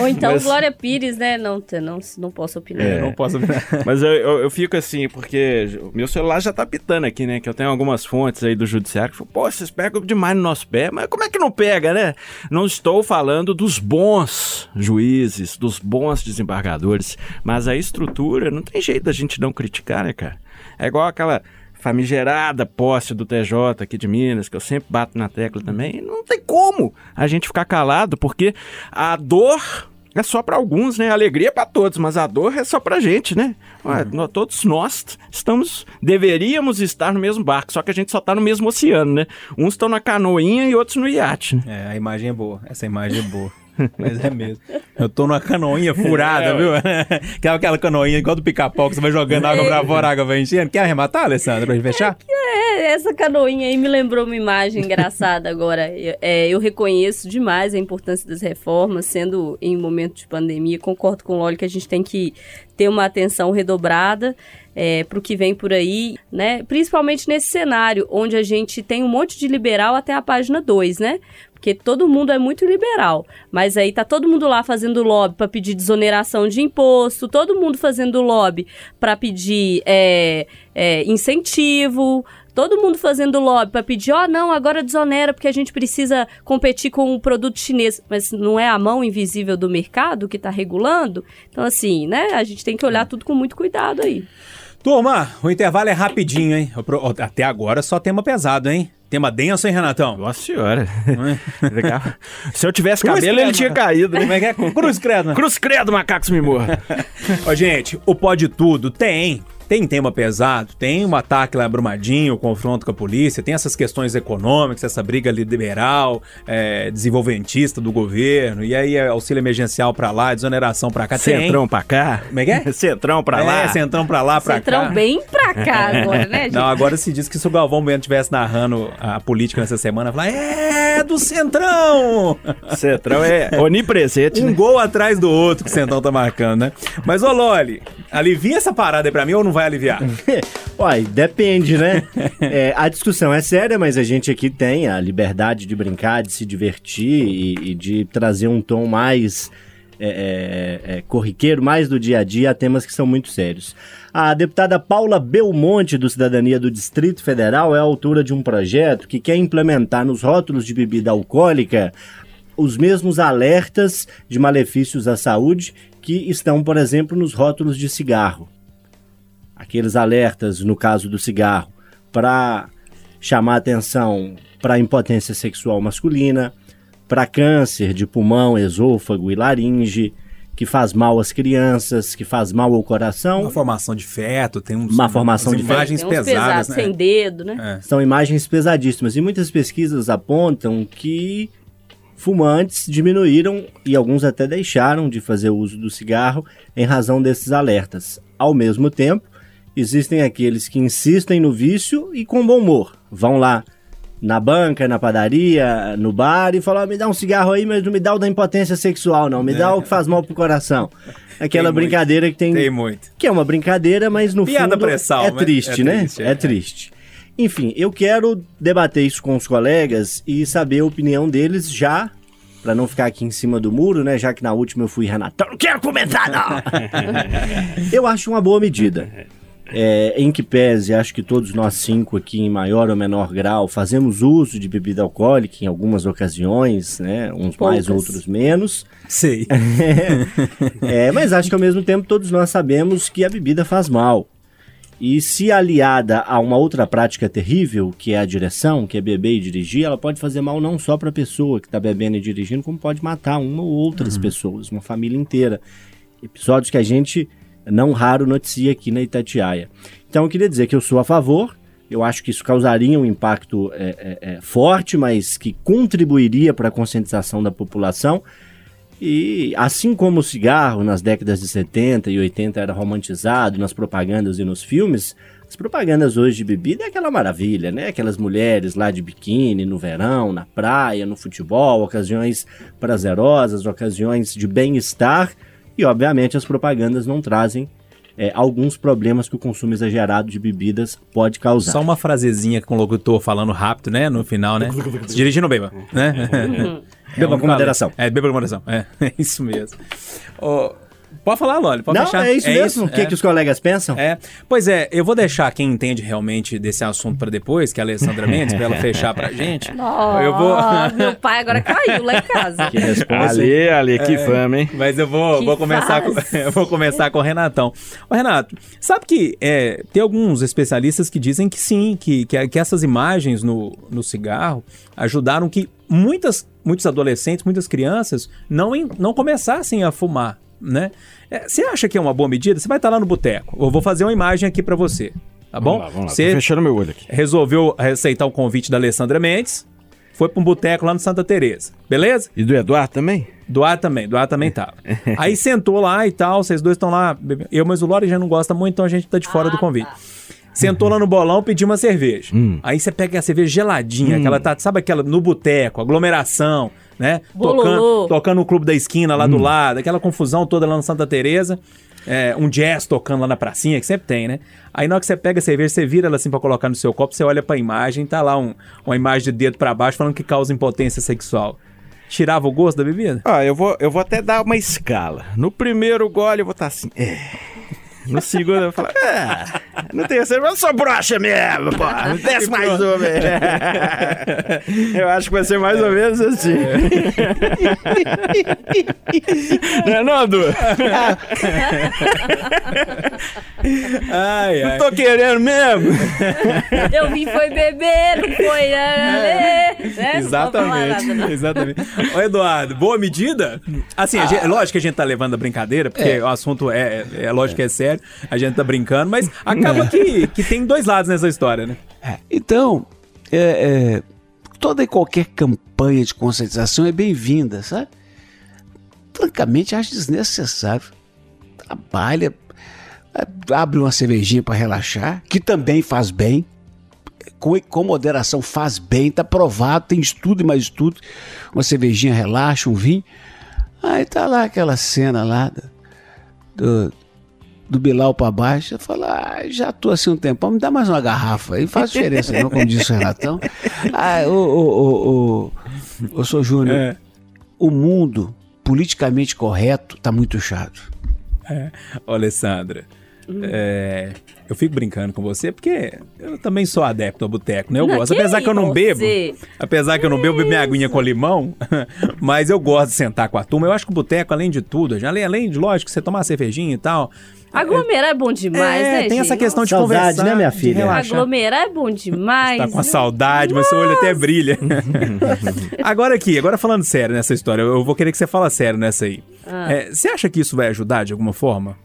[SPEAKER 3] Ou então
[SPEAKER 4] Mas-
[SPEAKER 3] Glória Pires, né? Não, não, não posso opinar.
[SPEAKER 4] É.
[SPEAKER 2] Não posso [laughs]
[SPEAKER 4] Mas eu, eu, eu fico assim, porque o meu celular já tá pitando aqui, né? Que eu tenho algumas fontes aí do judiciário que falam, pô, vocês pegam demais no nosso pé, mas como é que não pega, né? Não estou falando dos bons juízes, dos bons desembargadores, mas a estrutura, não tem jeito da gente não criticar, né, cara? É igual aquela famigerada posse do TJ aqui de Minas, que eu sempre bato na tecla também. Não tem como a gente ficar calado, porque a dor é só para alguns, né? A alegria é para todos, mas a dor é só pra gente, né? Ué, nó- todos nós estamos, deveríamos estar no mesmo barco, só que a gente só tá no mesmo oceano, né? Uns estão na canoinha e outros no iate, né?
[SPEAKER 2] É, a imagem é boa. Essa imagem é boa. [laughs] [laughs] Mas é mesmo. Eu tô numa canoinha furada,
[SPEAKER 4] É,
[SPEAKER 2] viu? [laughs] Aquela, aquela canoinha igual do pica-pau que você vai jogando água pra fora, a água vai enchendo. Quer arrematar, Alessandra, pra gente fechar?
[SPEAKER 3] É, essa canoinha aí me lembrou uma imagem engraçada agora. Eu, é, eu reconheço demais a importância das reformas, sendo em momento de pandemia. Concordo com o Loli que a gente tem que ter uma atenção redobrada é, para o que vem por aí, né? Principalmente nesse cenário, onde a gente tem um monte de liberal até a página 2, né? Porque todo mundo é muito liberal, mas aí tá todo mundo lá fazendo lobby para pedir desoneração de imposto, todo mundo fazendo lobby para pedir é, é, incentivo, todo mundo fazendo lobby para pedir, ó, não, agora desonera porque a gente precisa competir com o produto chinês, mas não é a mão invisível do mercado que tá regulando? Então assim, né, a gente tem que olhar tudo com muito cuidado aí.
[SPEAKER 2] Turma, o intervalo é rapidinho, hein? Até agora só tema pesado, hein? Tema denso, hein, Renatão?
[SPEAKER 4] Nossa senhora. [laughs]
[SPEAKER 2] Legal.
[SPEAKER 4] Se eu tivesse
[SPEAKER 2] Cruz
[SPEAKER 4] cabelo,
[SPEAKER 2] credo,
[SPEAKER 4] ele tinha
[SPEAKER 2] né?
[SPEAKER 4] caído, né?
[SPEAKER 2] Como é que é? Cruz credo, né?
[SPEAKER 4] Cruz credo, macacos me morra. [laughs]
[SPEAKER 2] Ó, gente, o Pode Tudo tem. Tem tema pesado, tem um ataque lá em Brumadinho, o confronto com a polícia, tem essas questões econômicas, essa briga liberal, é, desenvolventista do governo, e aí é auxílio emergencial pra lá, desoneração pra cá. Tem.
[SPEAKER 4] Centrão pra cá.
[SPEAKER 2] Como é que é? [laughs]
[SPEAKER 4] Centrão pra lá.
[SPEAKER 2] É, centrão pra lá, pra
[SPEAKER 3] Centrão
[SPEAKER 2] cá.
[SPEAKER 3] bem pra cá agora, né, [laughs] gente?
[SPEAKER 2] Não, agora se diz que se o Galvão Bueno estivesse narrando a política nessa semana, falar, é do Centrão! [laughs]
[SPEAKER 4] Centrão é onipresente,
[SPEAKER 2] Um
[SPEAKER 4] né?
[SPEAKER 2] gol atrás do outro que o Centrão tá marcando, né? Mas, ô Loli, alivia essa parada aí pra mim ou não vai aliviar? [laughs]
[SPEAKER 5] Uai, depende, né? [laughs] É, a discussão é séria, mas a gente aqui tem a liberdade de brincar, de se divertir e, e de trazer um tom mais é, é, é, corriqueiro, mais do dia a dia, a temas que são muito sérios. A deputada Paula Belmonte, do Cidadania do Distrito Federal, é autora de um projeto que quer implementar nos rótulos de bebida alcoólica os mesmos alertas de malefícios à saúde que estão, por exemplo, nos rótulos de cigarro aqueles alertas, no caso do cigarro, para chamar atenção para impotência sexual masculina, para câncer de pulmão, esôfago e laringe, que faz mal às crianças, que faz mal ao coração.
[SPEAKER 2] Uma formação de feto, tem uns,
[SPEAKER 5] Uma formação
[SPEAKER 2] umas
[SPEAKER 5] de feto.
[SPEAKER 2] imagens
[SPEAKER 3] Tem uns
[SPEAKER 2] pesadas,
[SPEAKER 3] pesados
[SPEAKER 2] né?
[SPEAKER 3] sem dedo, né?
[SPEAKER 5] São imagens pesadíssimas e muitas pesquisas apontam que fumantes diminuíram e alguns até deixaram de fazer uso do cigarro em razão desses alertas. Ao mesmo tempo, existem aqueles que insistem no vício e com bom humor. Vão lá na banca, na padaria, no bar e falam: "Ah, me dá um cigarro aí, mas não me dá o da impotência sexual, não. Me dá o que faz mal pro coração. [laughs] Aquela
[SPEAKER 2] Tem muito.
[SPEAKER 5] brincadeira que tem,
[SPEAKER 2] Tem muito.
[SPEAKER 5] que é uma brincadeira, mas no
[SPEAKER 2] Piada
[SPEAKER 5] fundo
[SPEAKER 2] pré-sal,
[SPEAKER 5] é
[SPEAKER 2] mas
[SPEAKER 5] triste,
[SPEAKER 2] é
[SPEAKER 5] né?
[SPEAKER 2] triste,
[SPEAKER 5] é
[SPEAKER 2] é.
[SPEAKER 5] triste. Enfim, eu quero debater isso com os colegas e saber a opinião deles já, Pra não ficar aqui em cima do muro, né? Já que na última eu fui Renatão, não quero comentar não! [laughs] eu acho uma boa medida. É, em que pese, acho que todos nós cinco aqui, em maior ou menor grau, fazemos uso de bebida alcoólica em algumas ocasiões, né? Uns mais,
[SPEAKER 3] Poucas.
[SPEAKER 5] outros menos.
[SPEAKER 2] Sei. [laughs]
[SPEAKER 5] É, mas acho que ao mesmo tempo todos nós sabemos que a bebida faz mal. E se aliada a uma outra prática terrível, que é a direção, que é beber e dirigir, ela pode fazer mal não só para a pessoa que está bebendo e dirigindo, como pode matar uma ou outras pessoas, uma família inteira. Episódios que a gente não raro noticia aqui na Itatiaia. Então eu queria dizer que eu sou a favor, eu acho que isso causaria um impacto é, é, é, forte, mas que contribuiria para a conscientização da população. E assim como o cigarro nas décadas de 70 e 80 era romantizado nas propagandas e nos filmes, as propagandas hoje de bebida é aquela maravilha, né? Aquelas mulheres lá de biquíni no verão, na praia, no futebol, ocasiões prazerosas, ocasiões de bem-estar. E obviamente as propagandas não trazem é, alguns problemas que o consumo exagerado de bebidas pode causar.
[SPEAKER 2] Só uma frasezinha com o locutor falando rápido, né? No final, né? Se [laughs] dirigindo, beba, né?
[SPEAKER 5] Beba com moderação.
[SPEAKER 2] É, beba com moderação. É, [laughs] é isso mesmo. Ô, pode falar, Loli, pode
[SPEAKER 5] Não,
[SPEAKER 2] deixar.
[SPEAKER 5] é isso mesmo. o que,
[SPEAKER 2] é.
[SPEAKER 5] que os colegas pensam?
[SPEAKER 2] É, pois é, eu vou deixar quem entende realmente desse assunto pra depois, que é a Alessandra Mendes, pra ela fechar pra gente. [laughs]
[SPEAKER 3] Ó,
[SPEAKER 2] Eu vou- [laughs]
[SPEAKER 3] meu pai agora caiu lá em casa.
[SPEAKER 5] Que resposta.
[SPEAKER 4] Ali, ali, que
[SPEAKER 2] É.
[SPEAKER 4] fama, hein?
[SPEAKER 2] Mas eu vou,
[SPEAKER 3] Que
[SPEAKER 2] vou começar com, [laughs] eu vou começar com o Renatão. Ô, Renato, sabe que é, tem alguns especialistas que dizem que sim, que, que, que essas imagens no, no cigarro ajudaram que muitas, muitos adolescentes, muitas crianças não, em- não começassem a fumar, né? É, Você acha que é uma boa medida? Você vai estar lá no boteco. Eu vou fazer uma imagem aqui pra você, tá bom?
[SPEAKER 4] Vamos lá, vamos lá. Tô
[SPEAKER 2] Você
[SPEAKER 4] fechando meu olho aqui.
[SPEAKER 2] resolveu aceitar o convite da Alessandra Mendes, foi pra um boteco lá no Santa Teresa, beleza?
[SPEAKER 4] E do Eduardo também?
[SPEAKER 2] Doar também, doar também tava. [laughs] Aí sentou lá e tal, vocês dois estão lá. Eu, mas o Lore já não gosta muito, então a gente tá de fora do convite. Sentou lá no bolão, pediu uma cerveja. Aí você pega a cerveja geladinha, aquela tá, sabe aquela no boteco, aglomeração, né? Tocando, tocando no clube da esquina lá do lado, aquela confusão toda lá no Santa Teresa. É, um jazz tocando lá na pracinha, que sempre tem, né? Aí na hora que você pega a cerveja, você vira ela assim pra colocar no seu copo, você olha pra imagem, tá lá um- uma imagem de dedo pra baixo falando que causa impotência sexual. Tirava o gosto da bebida?
[SPEAKER 4] Ah, eu vou, eu vou até dar uma escala. No primeiro gole eu vou estar assim. É. No segundo eu falar. É. No terceiro eu sou broxa mesmo, pô. Desce mais uma. [laughs] Eu acho que vai ser mais ou menos assim. [laughs] Não é não, Du?
[SPEAKER 2] Ai, ai.
[SPEAKER 4] Tô querendo mesmo.
[SPEAKER 3] Eu vim foi beber, não foi, né? Não vou falar nada,
[SPEAKER 2] Exatamente,
[SPEAKER 3] não.
[SPEAKER 2] exatamente. Ô, Eduardo, boa medida? Assim, a gente- lógico que a gente tá levando a brincadeira, porque o assunto é, é, é lógico que é sério, a gente tá brincando, mas acaba que, que tem dois lados nessa história, né?
[SPEAKER 6] É, Então, é, é, toda e qualquer campanha de conscientização é bem-vinda, sabe? Francamente, acho desnecessário. Trabalha, é, abre uma cervejinha para relaxar, que também faz bem. Com, com moderação faz bem, tá provado, tem estudo e mais estudo. Uma cervejinha relaxa, um vinho. Aí tá lá aquela cena lá do, do Bilal para baixo. Eu falo, ah, já tô assim um tempão, me dá mais uma garrafa aí, faz diferença não, como disse o Renatão. [laughs] Ah, ô, ô, ô, ô, ô, sou Júnior,
[SPEAKER 2] É.
[SPEAKER 6] o mundo politicamente correto tá muito chato.
[SPEAKER 2] Ô, Alessandra, é, eu fico brincando com você porque eu também sou adepto ao boteco, né? Eu
[SPEAKER 3] Não,
[SPEAKER 2] gosto.
[SPEAKER 3] que
[SPEAKER 2] Apesar que eu não bebo,
[SPEAKER 3] você?
[SPEAKER 2] apesar que eu não bebo, bebo minha aguinha com limão, [laughs] mas eu gosto de sentar com a turma. Eu acho que o boteco, além de tudo, além, além de, lógico, você tomar cervejinha e tal.
[SPEAKER 3] Aglomerar é bom demais,
[SPEAKER 2] é,
[SPEAKER 3] né,
[SPEAKER 2] tem
[SPEAKER 3] gente?
[SPEAKER 2] essa questão de
[SPEAKER 5] Saudade,
[SPEAKER 2] conversar,
[SPEAKER 5] né, minha filha?
[SPEAKER 3] Aglomerar é bom demais.
[SPEAKER 2] Tá com uma
[SPEAKER 3] né?
[SPEAKER 2] saudade, mas seu olho até brilha. [laughs] agora aqui, agora falando sério nessa história, eu vou querer que você fale sério nessa aí.
[SPEAKER 3] Ah.
[SPEAKER 2] É, você acha que isso vai ajudar de alguma forma?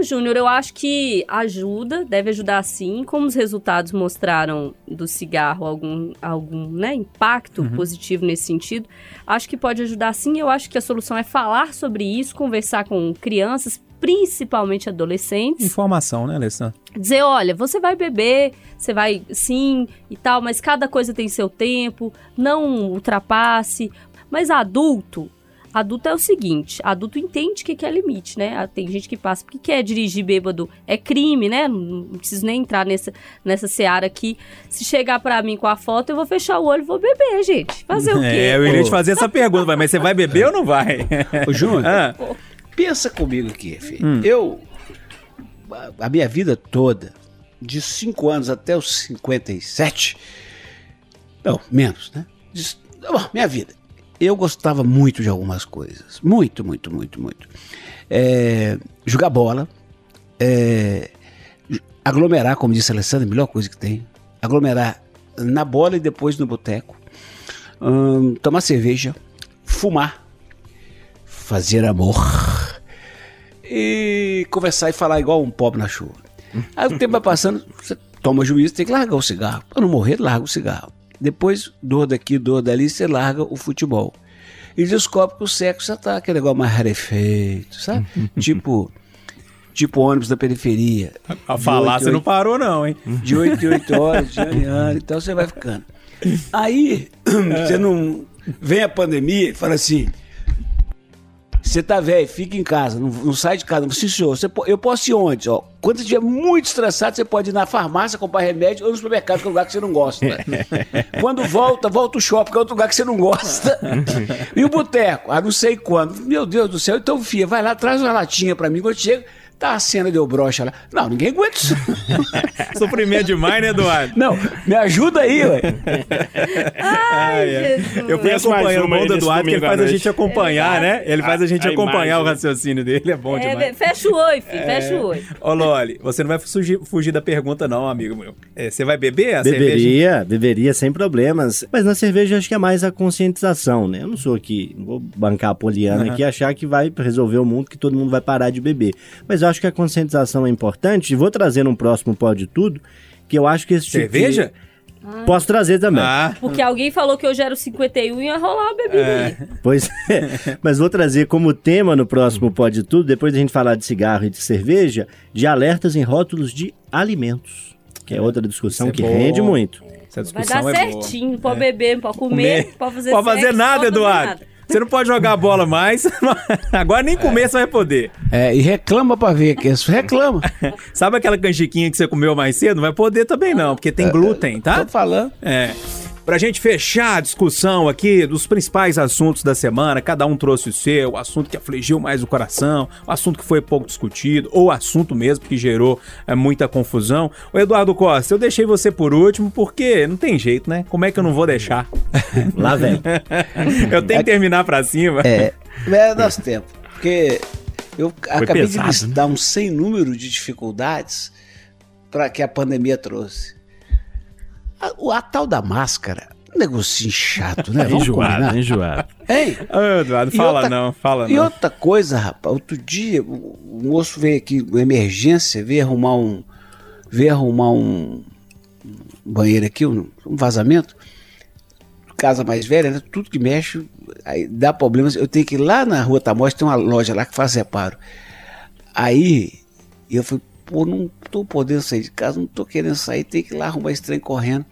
[SPEAKER 3] O Júnior, eu acho que ajuda, deve ajudar sim. Como os resultados mostraram do cigarro algum, algum né, impacto positivo nesse sentido, acho que pode ajudar sim. Eu acho que a solução é falar sobre isso, conversar com crianças, principalmente adolescentes.
[SPEAKER 2] Informação, né, Alessandra?
[SPEAKER 3] dizer, olha, você vai beber, você vai sim e tal, mas cada coisa tem seu tempo, não ultrapasse. Mas adulto, adulto é o seguinte, adulto entende o que que é limite, né? Ah, Tem gente que passa, porque quer dirigir bêbado é crime, né? Não, preciso nem entrar nessa, nessa seara aqui. Se chegar pra mim com a foto, eu vou fechar o olho e vou beber, gente. Fazer o [laughs] quê?
[SPEAKER 2] É, eu iria te fazer essa pergunta, vai, mas você vai beber ou não vai?
[SPEAKER 6] Ô, Júnior, [laughs]
[SPEAKER 2] Ah,
[SPEAKER 6] pensa comigo aqui, filho. Eu, a- a minha vida toda, de 5 anos até os 57, não, menos, né? De- bom, minha vida. Eu gostava muito de algumas coisas. Muito, muito, muito, muito. É, jogar bola, é, aglomerar, como disse a Alessandra, a melhor coisa que tem. Aglomerar na bola e depois no boteco. Hum, tomar cerveja, fumar, fazer amor e conversar e falar igual um pobre na chuva. Aí o tempo vai passando, você toma juízo, tem que largar o cigarro. Para não morrer, larga o cigarro. Depois, dor daqui, dor dali, você larga o futebol. E descobre que o sexo já tá aquele negócio mais rarefeito, sabe? [laughs] tipo, tipo ônibus da periferia.
[SPEAKER 2] A falar você não parou, não, hein?
[SPEAKER 6] de 8 em 8 horas, de ano em ano, então você vai ficando. Aí, [clears throat] você não. Vem a pandemia e fala assim. Você tá velho, fica em casa, não, não sai de casa. Sim, senhor, você eu posso ir onde? Ó, quando você estiver muito estressado, você pode ir na farmácia comprar remédio ou no supermercado, que é um lugar que você não gosta. [laughs] quando volta, volta o shopping, que é outro lugar que você não gosta. [laughs] e o boteco? Ah, não sei quando. Meu Deus do céu, então, filha, vai lá, traz uma latinha pra mim. Quando chega, tá a cena de brocha lá. Não, ninguém aguenta isso. [laughs]
[SPEAKER 2] Sofrimento demais, né, Eduardo?
[SPEAKER 6] Não, me ajuda aí, ué.
[SPEAKER 3] Ai,
[SPEAKER 2] é.
[SPEAKER 3] Jesus.
[SPEAKER 2] Eu fui acompanhando o
[SPEAKER 4] aí
[SPEAKER 2] do Eduardo, que ele
[SPEAKER 4] domingo à
[SPEAKER 2] faz a gente acompanhar, né? Ele faz a gente
[SPEAKER 4] A
[SPEAKER 2] acompanhar
[SPEAKER 4] imagem.
[SPEAKER 2] o raciocínio dele, é bom
[SPEAKER 3] É,
[SPEAKER 2] demais.
[SPEAKER 3] fecha o oi, filho, fecha o oi.
[SPEAKER 2] Ô, Loli, você não vai fugir, fugir da pergunta, não, amigo meu. É, você vai beber a cerveja?
[SPEAKER 5] Beberia, beberia sem problemas. Mas na cerveja acho que é mais a conscientização, né? Eu não sou aqui, não vou bancar a poliana
[SPEAKER 2] Aham.
[SPEAKER 5] aqui e achar que vai resolver o mundo, que todo mundo vai parar de beber. Mas eu acho que a conscientização é importante. E vou trazer num próximo Pode Tudo, que eu acho que esse tipo de-
[SPEAKER 2] Cerveja?
[SPEAKER 5] Posso trazer também.
[SPEAKER 2] Ah,
[SPEAKER 3] Porque alguém falou que hoje era o 51 e ia rolar uma bebida aí.
[SPEAKER 5] Pois é. Mas vou trazer como tema no próximo Pode Tudo, depois da gente falar de cigarro e de cerveja, de alertas em rótulos de alimentos. Que é outra discussão
[SPEAKER 2] é
[SPEAKER 5] que
[SPEAKER 2] bom.
[SPEAKER 5] rende muito.
[SPEAKER 3] Vai
[SPEAKER 2] essa discussão
[SPEAKER 3] dar
[SPEAKER 2] é
[SPEAKER 3] certinho, não pode beber, não pode comer, pode fazer
[SPEAKER 2] Pode fazer
[SPEAKER 3] sexo,
[SPEAKER 2] nada,
[SPEAKER 3] não pode fazer
[SPEAKER 2] Eduardo.
[SPEAKER 3] nada.
[SPEAKER 2] Você não pode jogar bola mais. [laughs] Agora nem comer você vai poder.
[SPEAKER 6] É, e reclama pra ver que isso reclama. [laughs]
[SPEAKER 2] Sabe aquela canjiquinha que você comeu mais cedo? Não vai poder também não, porque tem glúten, tá?
[SPEAKER 6] Tô falando.
[SPEAKER 2] É. Pra gente fechar a discussão aqui dos principais assuntos da semana, cada um trouxe o seu, o assunto que afligiu mais o coração, o assunto que foi pouco discutido, ou o assunto mesmo que gerou é, muita confusão. O Eduardo Costa, eu deixei você por último porque não tem jeito, né? Como é que eu não vou deixar? [laughs]
[SPEAKER 5] Lá vem. [laughs]
[SPEAKER 2] eu tenho que terminar pra cima.
[SPEAKER 6] É, é nosso tempo. Porque eu acabei
[SPEAKER 4] pesado,
[SPEAKER 6] de listar um sem número de dificuldades para que a pandemia trouxe. A, o- a tal da máscara, um negocinho chato, né? [laughs] Vamos
[SPEAKER 4] enjoado,
[SPEAKER 6] combinar?
[SPEAKER 4] enjoado.
[SPEAKER 6] Hein?
[SPEAKER 2] Ah, Eduardo,
[SPEAKER 6] E
[SPEAKER 2] fala
[SPEAKER 6] outra-
[SPEAKER 2] não, fala
[SPEAKER 6] E
[SPEAKER 2] não.
[SPEAKER 6] outra coisa, rapaz, outro dia o moço veio aqui, uma emergência, veio arrumar um. Veio arrumar um, um banheiro aqui, um, um vazamento. Casa mais velha, né? Tudo que mexe, aí dá problemas. Eu tenho que ir lá na rua Tamós, tem uma loja lá que faz reparo. Aí eu falei, pô, não tô podendo sair de casa, não tô querendo sair, tem que ir lá arrumar esse trem correndo.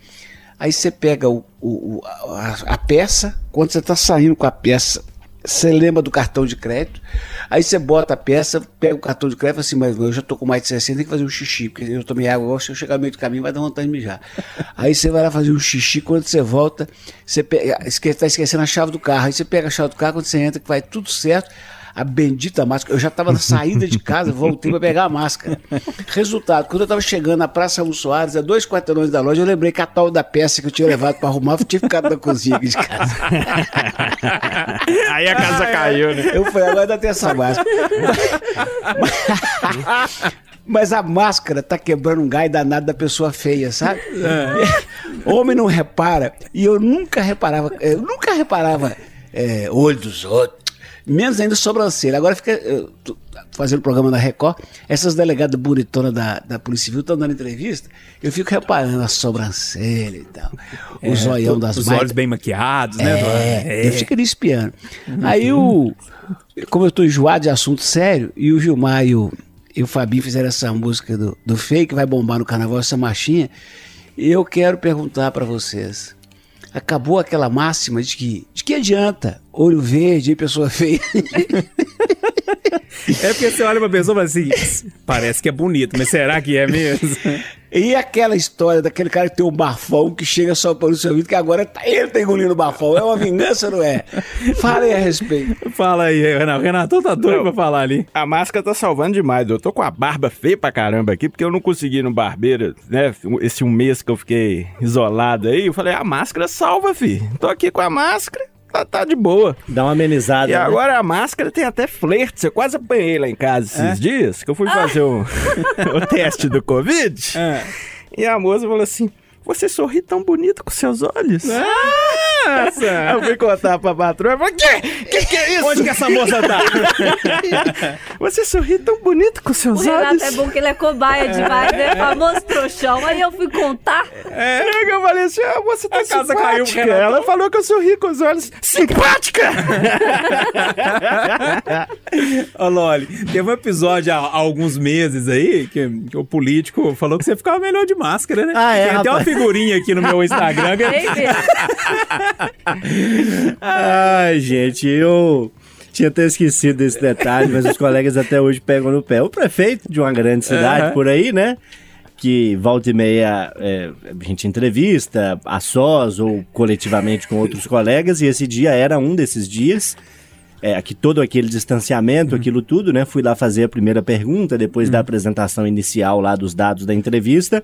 [SPEAKER 6] Aí você pega o, o- a, a peça, quando você tá saindo com a peça, você lembra do cartão de crédito, aí você bota a peça, pega o cartão de crédito e assim, mas eu já tô com mais de 60, tem que fazer um xixi, porque eu tomei água, se eu chegar no meio do caminho vai dar vontade de mijar. [laughs] aí você vai lá fazer um xixi, quando você volta, você pega, esque, tá esquecendo a chave do carro, aí você pega a chave do carro, quando você entra, que vai tudo certo, a bendita máscara. Eu já estava na saída de casa, voltei para pegar a máscara. Resultado, quando eu estava chegando na Praça Ramos Soares, a dois quarteirões da loja, eu lembrei que a tal da peça que eu tinha levado para arrumar, eu tinha ficado na cozinha aqui de casa. [laughs]
[SPEAKER 4] Aí a casa caiu, né?
[SPEAKER 6] Eu falei, agora tem essa máscara. [laughs] Mas a máscara tá quebrando um gai danado da pessoa feia, sabe? [laughs] Homem não repara. E eu nunca reparava, eu nunca reparava é, olho dos outros. Menos ainda sobrancelha. Agora fica. fazendo programa na Record, essas delegadas bonitonas da, da Polícia Civil estão dando entrevista, eu fico reparando a sobrancelha e tal. O zoião das
[SPEAKER 2] É, Os
[SPEAKER 6] maitas.
[SPEAKER 2] olhos bem maquiados, né, Eduardo?
[SPEAKER 6] É, eu fico ali espiando. Aí o. Como eu tô enjoado de assunto sério, e o Gilmar e o, e o Fabinho fizeram essa música do, do fake, vai bombar no carnaval, essa marchinha. Eu quero perguntar pra vocês. Acabou aquela máxima de que, de que adianta olho verde e pessoa feia? [laughs]
[SPEAKER 2] É porque você olha pra pessoa e fala assim, parece que é bonito, mas será que é mesmo? [laughs]
[SPEAKER 6] E aquela história daquele cara que tem um bafão que chega só para o seu ouvido, que agora tá- ele tá engolindo o bafão. É uma vingança, não é? Falem a respeito.
[SPEAKER 2] Fala aí, Renato. O Renato tá doido pra falar ali.
[SPEAKER 4] A máscara tá salvando demais. Eu tô com a barba feia pra caramba aqui, porque eu não consegui ir no barbeiro, né? Esse um mês que eu fiquei isolado aí. Eu falei, a máscara salva, fi. Tô aqui com a máscara, tá, tá de boa.
[SPEAKER 5] Dá uma amenizada.
[SPEAKER 4] E
[SPEAKER 5] né?
[SPEAKER 4] agora a máscara tem até flerte. Eu quase apanhei lá em casa esses
[SPEAKER 2] É?
[SPEAKER 4] dias, que eu fui fazer o, o [laughs] teste do Covid.
[SPEAKER 2] É.
[SPEAKER 4] E a moça falou assim: Você sorri tão bonito com seus olhos.
[SPEAKER 2] Nossa!
[SPEAKER 4] Eu fui contar pra patroa falei: Que? Que que é isso?
[SPEAKER 2] Onde que essa moça tá? [laughs]
[SPEAKER 4] Você sorri tão bonito com
[SPEAKER 3] O
[SPEAKER 4] seus
[SPEAKER 3] Renato
[SPEAKER 4] olhos.
[SPEAKER 3] é bom que ele é cobaia demais, né? Famoso trouxão. Aí eu fui contar.
[SPEAKER 4] É, eu falei assim, ah, você tá
[SPEAKER 2] A casa caiu. Renato.
[SPEAKER 4] Ela falou que eu sorri com os olhos. Simpática! [laughs]
[SPEAKER 2] Ô, Loli, teve um episódio há, há alguns meses aí que, que o político falou que você ficava melhor de máscara, né?
[SPEAKER 5] Ah, é,
[SPEAKER 2] Tem até uma
[SPEAKER 5] rapaz.
[SPEAKER 2] figurinha aqui no meu Instagram. [laughs]
[SPEAKER 5] Ai, gente, eu tinha até esquecido desse detalhe, mas os colegas até hoje pegam no pé. O prefeito de uma grande cidade
[SPEAKER 2] Aham.
[SPEAKER 5] por aí, né? Que volta e meia é, a gente entrevista a sós ou coletivamente com outros colegas, e esse dia era um desses dias. É, que todo aquele distanciamento, aquilo tudo, né? Fui lá fazer a primeira pergunta, depois da apresentação inicial lá dos dados da entrevista.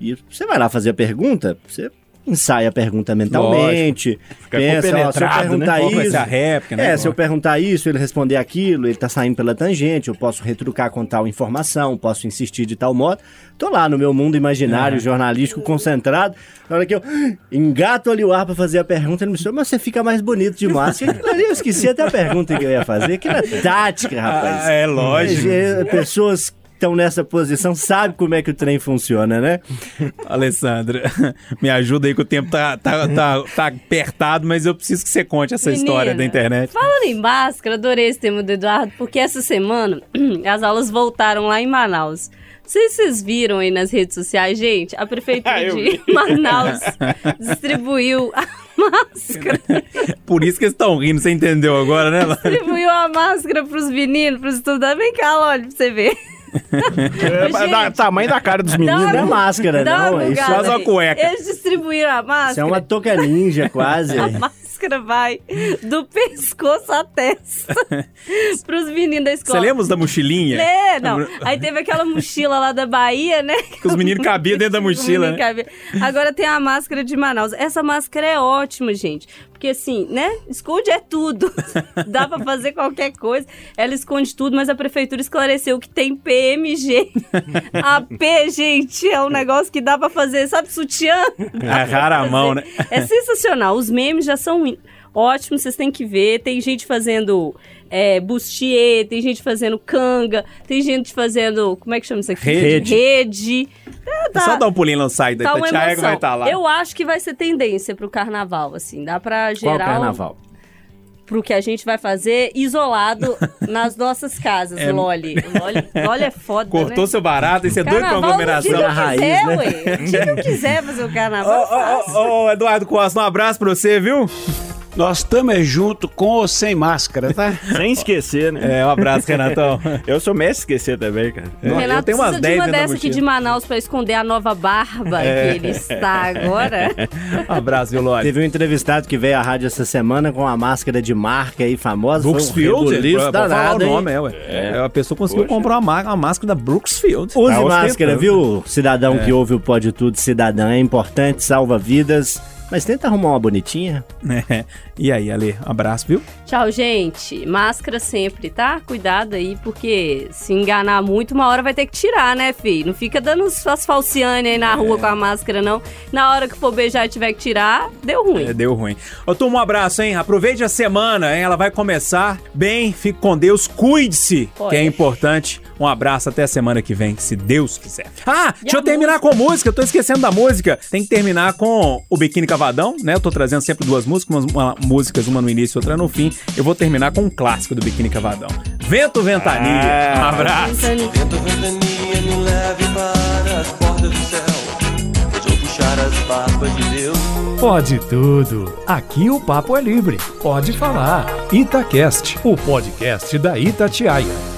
[SPEAKER 5] E você vai lá fazer a pergunta, você ensaia a pergunta mentalmente,
[SPEAKER 2] Fica
[SPEAKER 5] pensa, ó, se eu
[SPEAKER 2] né?
[SPEAKER 5] perguntar
[SPEAKER 2] vai
[SPEAKER 5] isso,
[SPEAKER 2] réplica, né?
[SPEAKER 5] é, se eu perguntar isso, ele responder aquilo, ele tá saindo pela tangente, eu posso retrucar com tal informação, posso insistir de tal modo. Tô lá no meu mundo imaginário, jornalístico, concentrado. Na hora que eu engato ali o ar pra fazer a pergunta, ele me disse, mas você fica mais bonito de máscara. [laughs] Eu esqueci até a pergunta que eu ia fazer. Aquilo é tática, rapaz.
[SPEAKER 2] Ah, é lógico.
[SPEAKER 5] É, Pessoas estão nessa posição sabem como é que o trem funciona, né?
[SPEAKER 2] Alessandra, [laughs] me ajuda aí que o tempo tá, tá, tá, tá apertado, mas eu preciso que você conte essa
[SPEAKER 3] Menina,
[SPEAKER 2] história da internet.
[SPEAKER 3] Falando em máscara, adorei esse tema do Eduardo, porque essa semana [clears throat] as aulas voltaram lá em Manaus. Não sei se vocês viram aí nas redes sociais, gente, a prefeitura [laughs]
[SPEAKER 4] Ah,
[SPEAKER 3] de [laughs] Manaus distribuiu a máscara.
[SPEAKER 2] Por isso que eles estão rindo, você entendeu agora, né?
[SPEAKER 3] Distribuiu a máscara pros meninos, pros estudantes. Vem cá, olha, pra você ver.
[SPEAKER 4] É,
[SPEAKER 3] Gente,
[SPEAKER 4] da- tamanho da cara dos meninos.
[SPEAKER 5] Não é máscara,
[SPEAKER 3] dá
[SPEAKER 5] não.
[SPEAKER 3] uma
[SPEAKER 5] Isso,
[SPEAKER 2] faz uma cueca.
[SPEAKER 3] Eles distribuíram a máscara.
[SPEAKER 5] isso é uma toca ninja, quase. [laughs]
[SPEAKER 3] A máscara vai do pescoço à testa [laughs] pros meninos da
[SPEAKER 2] Você
[SPEAKER 3] escola.
[SPEAKER 2] lembra os da mochilinha?
[SPEAKER 3] É, não. Aí teve aquela mochila lá da Bahia, né? [laughs]
[SPEAKER 2] Que os meninos cabiam dentro da mochila, né?
[SPEAKER 3] Agora tem a máscara de Manaus. Essa máscara é ótima, gente. Porque assim, né? Esconde é tudo. [laughs] Dá pra fazer qualquer coisa. Ela esconde tudo, mas a prefeitura esclareceu que tem PMG. A P, gente, é um negócio que dá pra fazer, sabe, sutiã?
[SPEAKER 2] É rara a mão, né?
[SPEAKER 3] É sensacional. Os memes já são ótimos, vocês têm que ver. Tem gente fazendo é, bustier, tem gente fazendo canga, tem gente fazendo. Como é que chama isso aqui?
[SPEAKER 2] Rede.
[SPEAKER 3] Rede. É, tá,
[SPEAKER 2] só dar um pulinho no site da
[SPEAKER 3] tá uma
[SPEAKER 2] Itatiaia vai estar lá.
[SPEAKER 3] Eu acho que vai ser tendência pro carnaval, assim. Dá pra
[SPEAKER 5] Qual
[SPEAKER 3] gerar. um-
[SPEAKER 5] carnaval?
[SPEAKER 3] Pro que a gente vai fazer isolado [laughs] nas nossas casas,
[SPEAKER 2] É.
[SPEAKER 3] Loli. Loli. Loli é foda,
[SPEAKER 2] Cortou
[SPEAKER 3] né?
[SPEAKER 2] seu barato e você é doido com aglomeração.
[SPEAKER 3] dia que eu
[SPEAKER 5] Da raiz,
[SPEAKER 3] quiser,
[SPEAKER 5] né?
[SPEAKER 3] ué. No dia que eu quiser fazer o carnaval,
[SPEAKER 2] ô, ô, ô, Eduardo Costa, um abraço pra você, viu?
[SPEAKER 6] Nós estamos junto com ou sem máscara, tá? [laughs]
[SPEAKER 4] Sem esquecer, né?
[SPEAKER 2] É, um abraço, Renatão. [laughs]
[SPEAKER 4] Eu sou mestre esquecer também, cara.
[SPEAKER 3] O
[SPEAKER 2] eu
[SPEAKER 3] Renato
[SPEAKER 2] tenho umas 10
[SPEAKER 3] de uma dessa aqui de Manaus pra esconder a nova barba
[SPEAKER 2] É.
[SPEAKER 3] que ele está agora. [laughs]
[SPEAKER 2] Um abraço, viu?
[SPEAKER 5] Teve um entrevistado que veio à rádio essa semana com uma máscara de marca aí famosa. Um
[SPEAKER 2] Brooksfield, pode falar
[SPEAKER 5] danado,
[SPEAKER 2] o
[SPEAKER 5] hein?
[SPEAKER 2] nome, é, ué. É, a pessoa conseguiu
[SPEAKER 4] Poxa.
[SPEAKER 2] comprar uma, má- uma máscara da Brooksfield.
[SPEAKER 5] Use
[SPEAKER 2] Tá
[SPEAKER 5] máscara, viu? Cidadão que ouve o Pode Tudo, cidadã. É importante, salva vidas. Mas tenta arrumar uma bonitinha.
[SPEAKER 2] É. E aí, Ale, um abraço, viu?
[SPEAKER 3] Tchau, gente. Máscara sempre, tá? Cuidado aí, porque se enganar muito, uma hora vai ter que tirar, né, filho? Não fica dando as falciane aí na rua com a máscara, não. Na hora que for beijar e tiver que tirar, deu ruim.
[SPEAKER 2] É, deu ruim. Ô, turma, um abraço, hein? Aproveite a semana, hein? Ela vai começar bem. Fique com Deus. Cuide-se, que é importante. Um abraço até a semana que vem, se Deus quiser. Ah, deixa
[SPEAKER 3] a
[SPEAKER 2] eu terminar com música. Eu tô esquecendo da música. Tem que terminar com o Biquíni Cavadão, né? Eu tô trazendo sempre duas músicas, umas, uma- músicas, uma no início e outra no fim. Eu vou terminar com um clássico do Biquíni Cavadão. Vento Ventania. Um abraço.
[SPEAKER 10] Vento, ventania, me leve para as bordas do céu. Hoje eu puxar as barbas de Deus.
[SPEAKER 1] Pode tudo. Aqui o papo é livre. Pode falar. Itacast, o podcast da Itatiaia.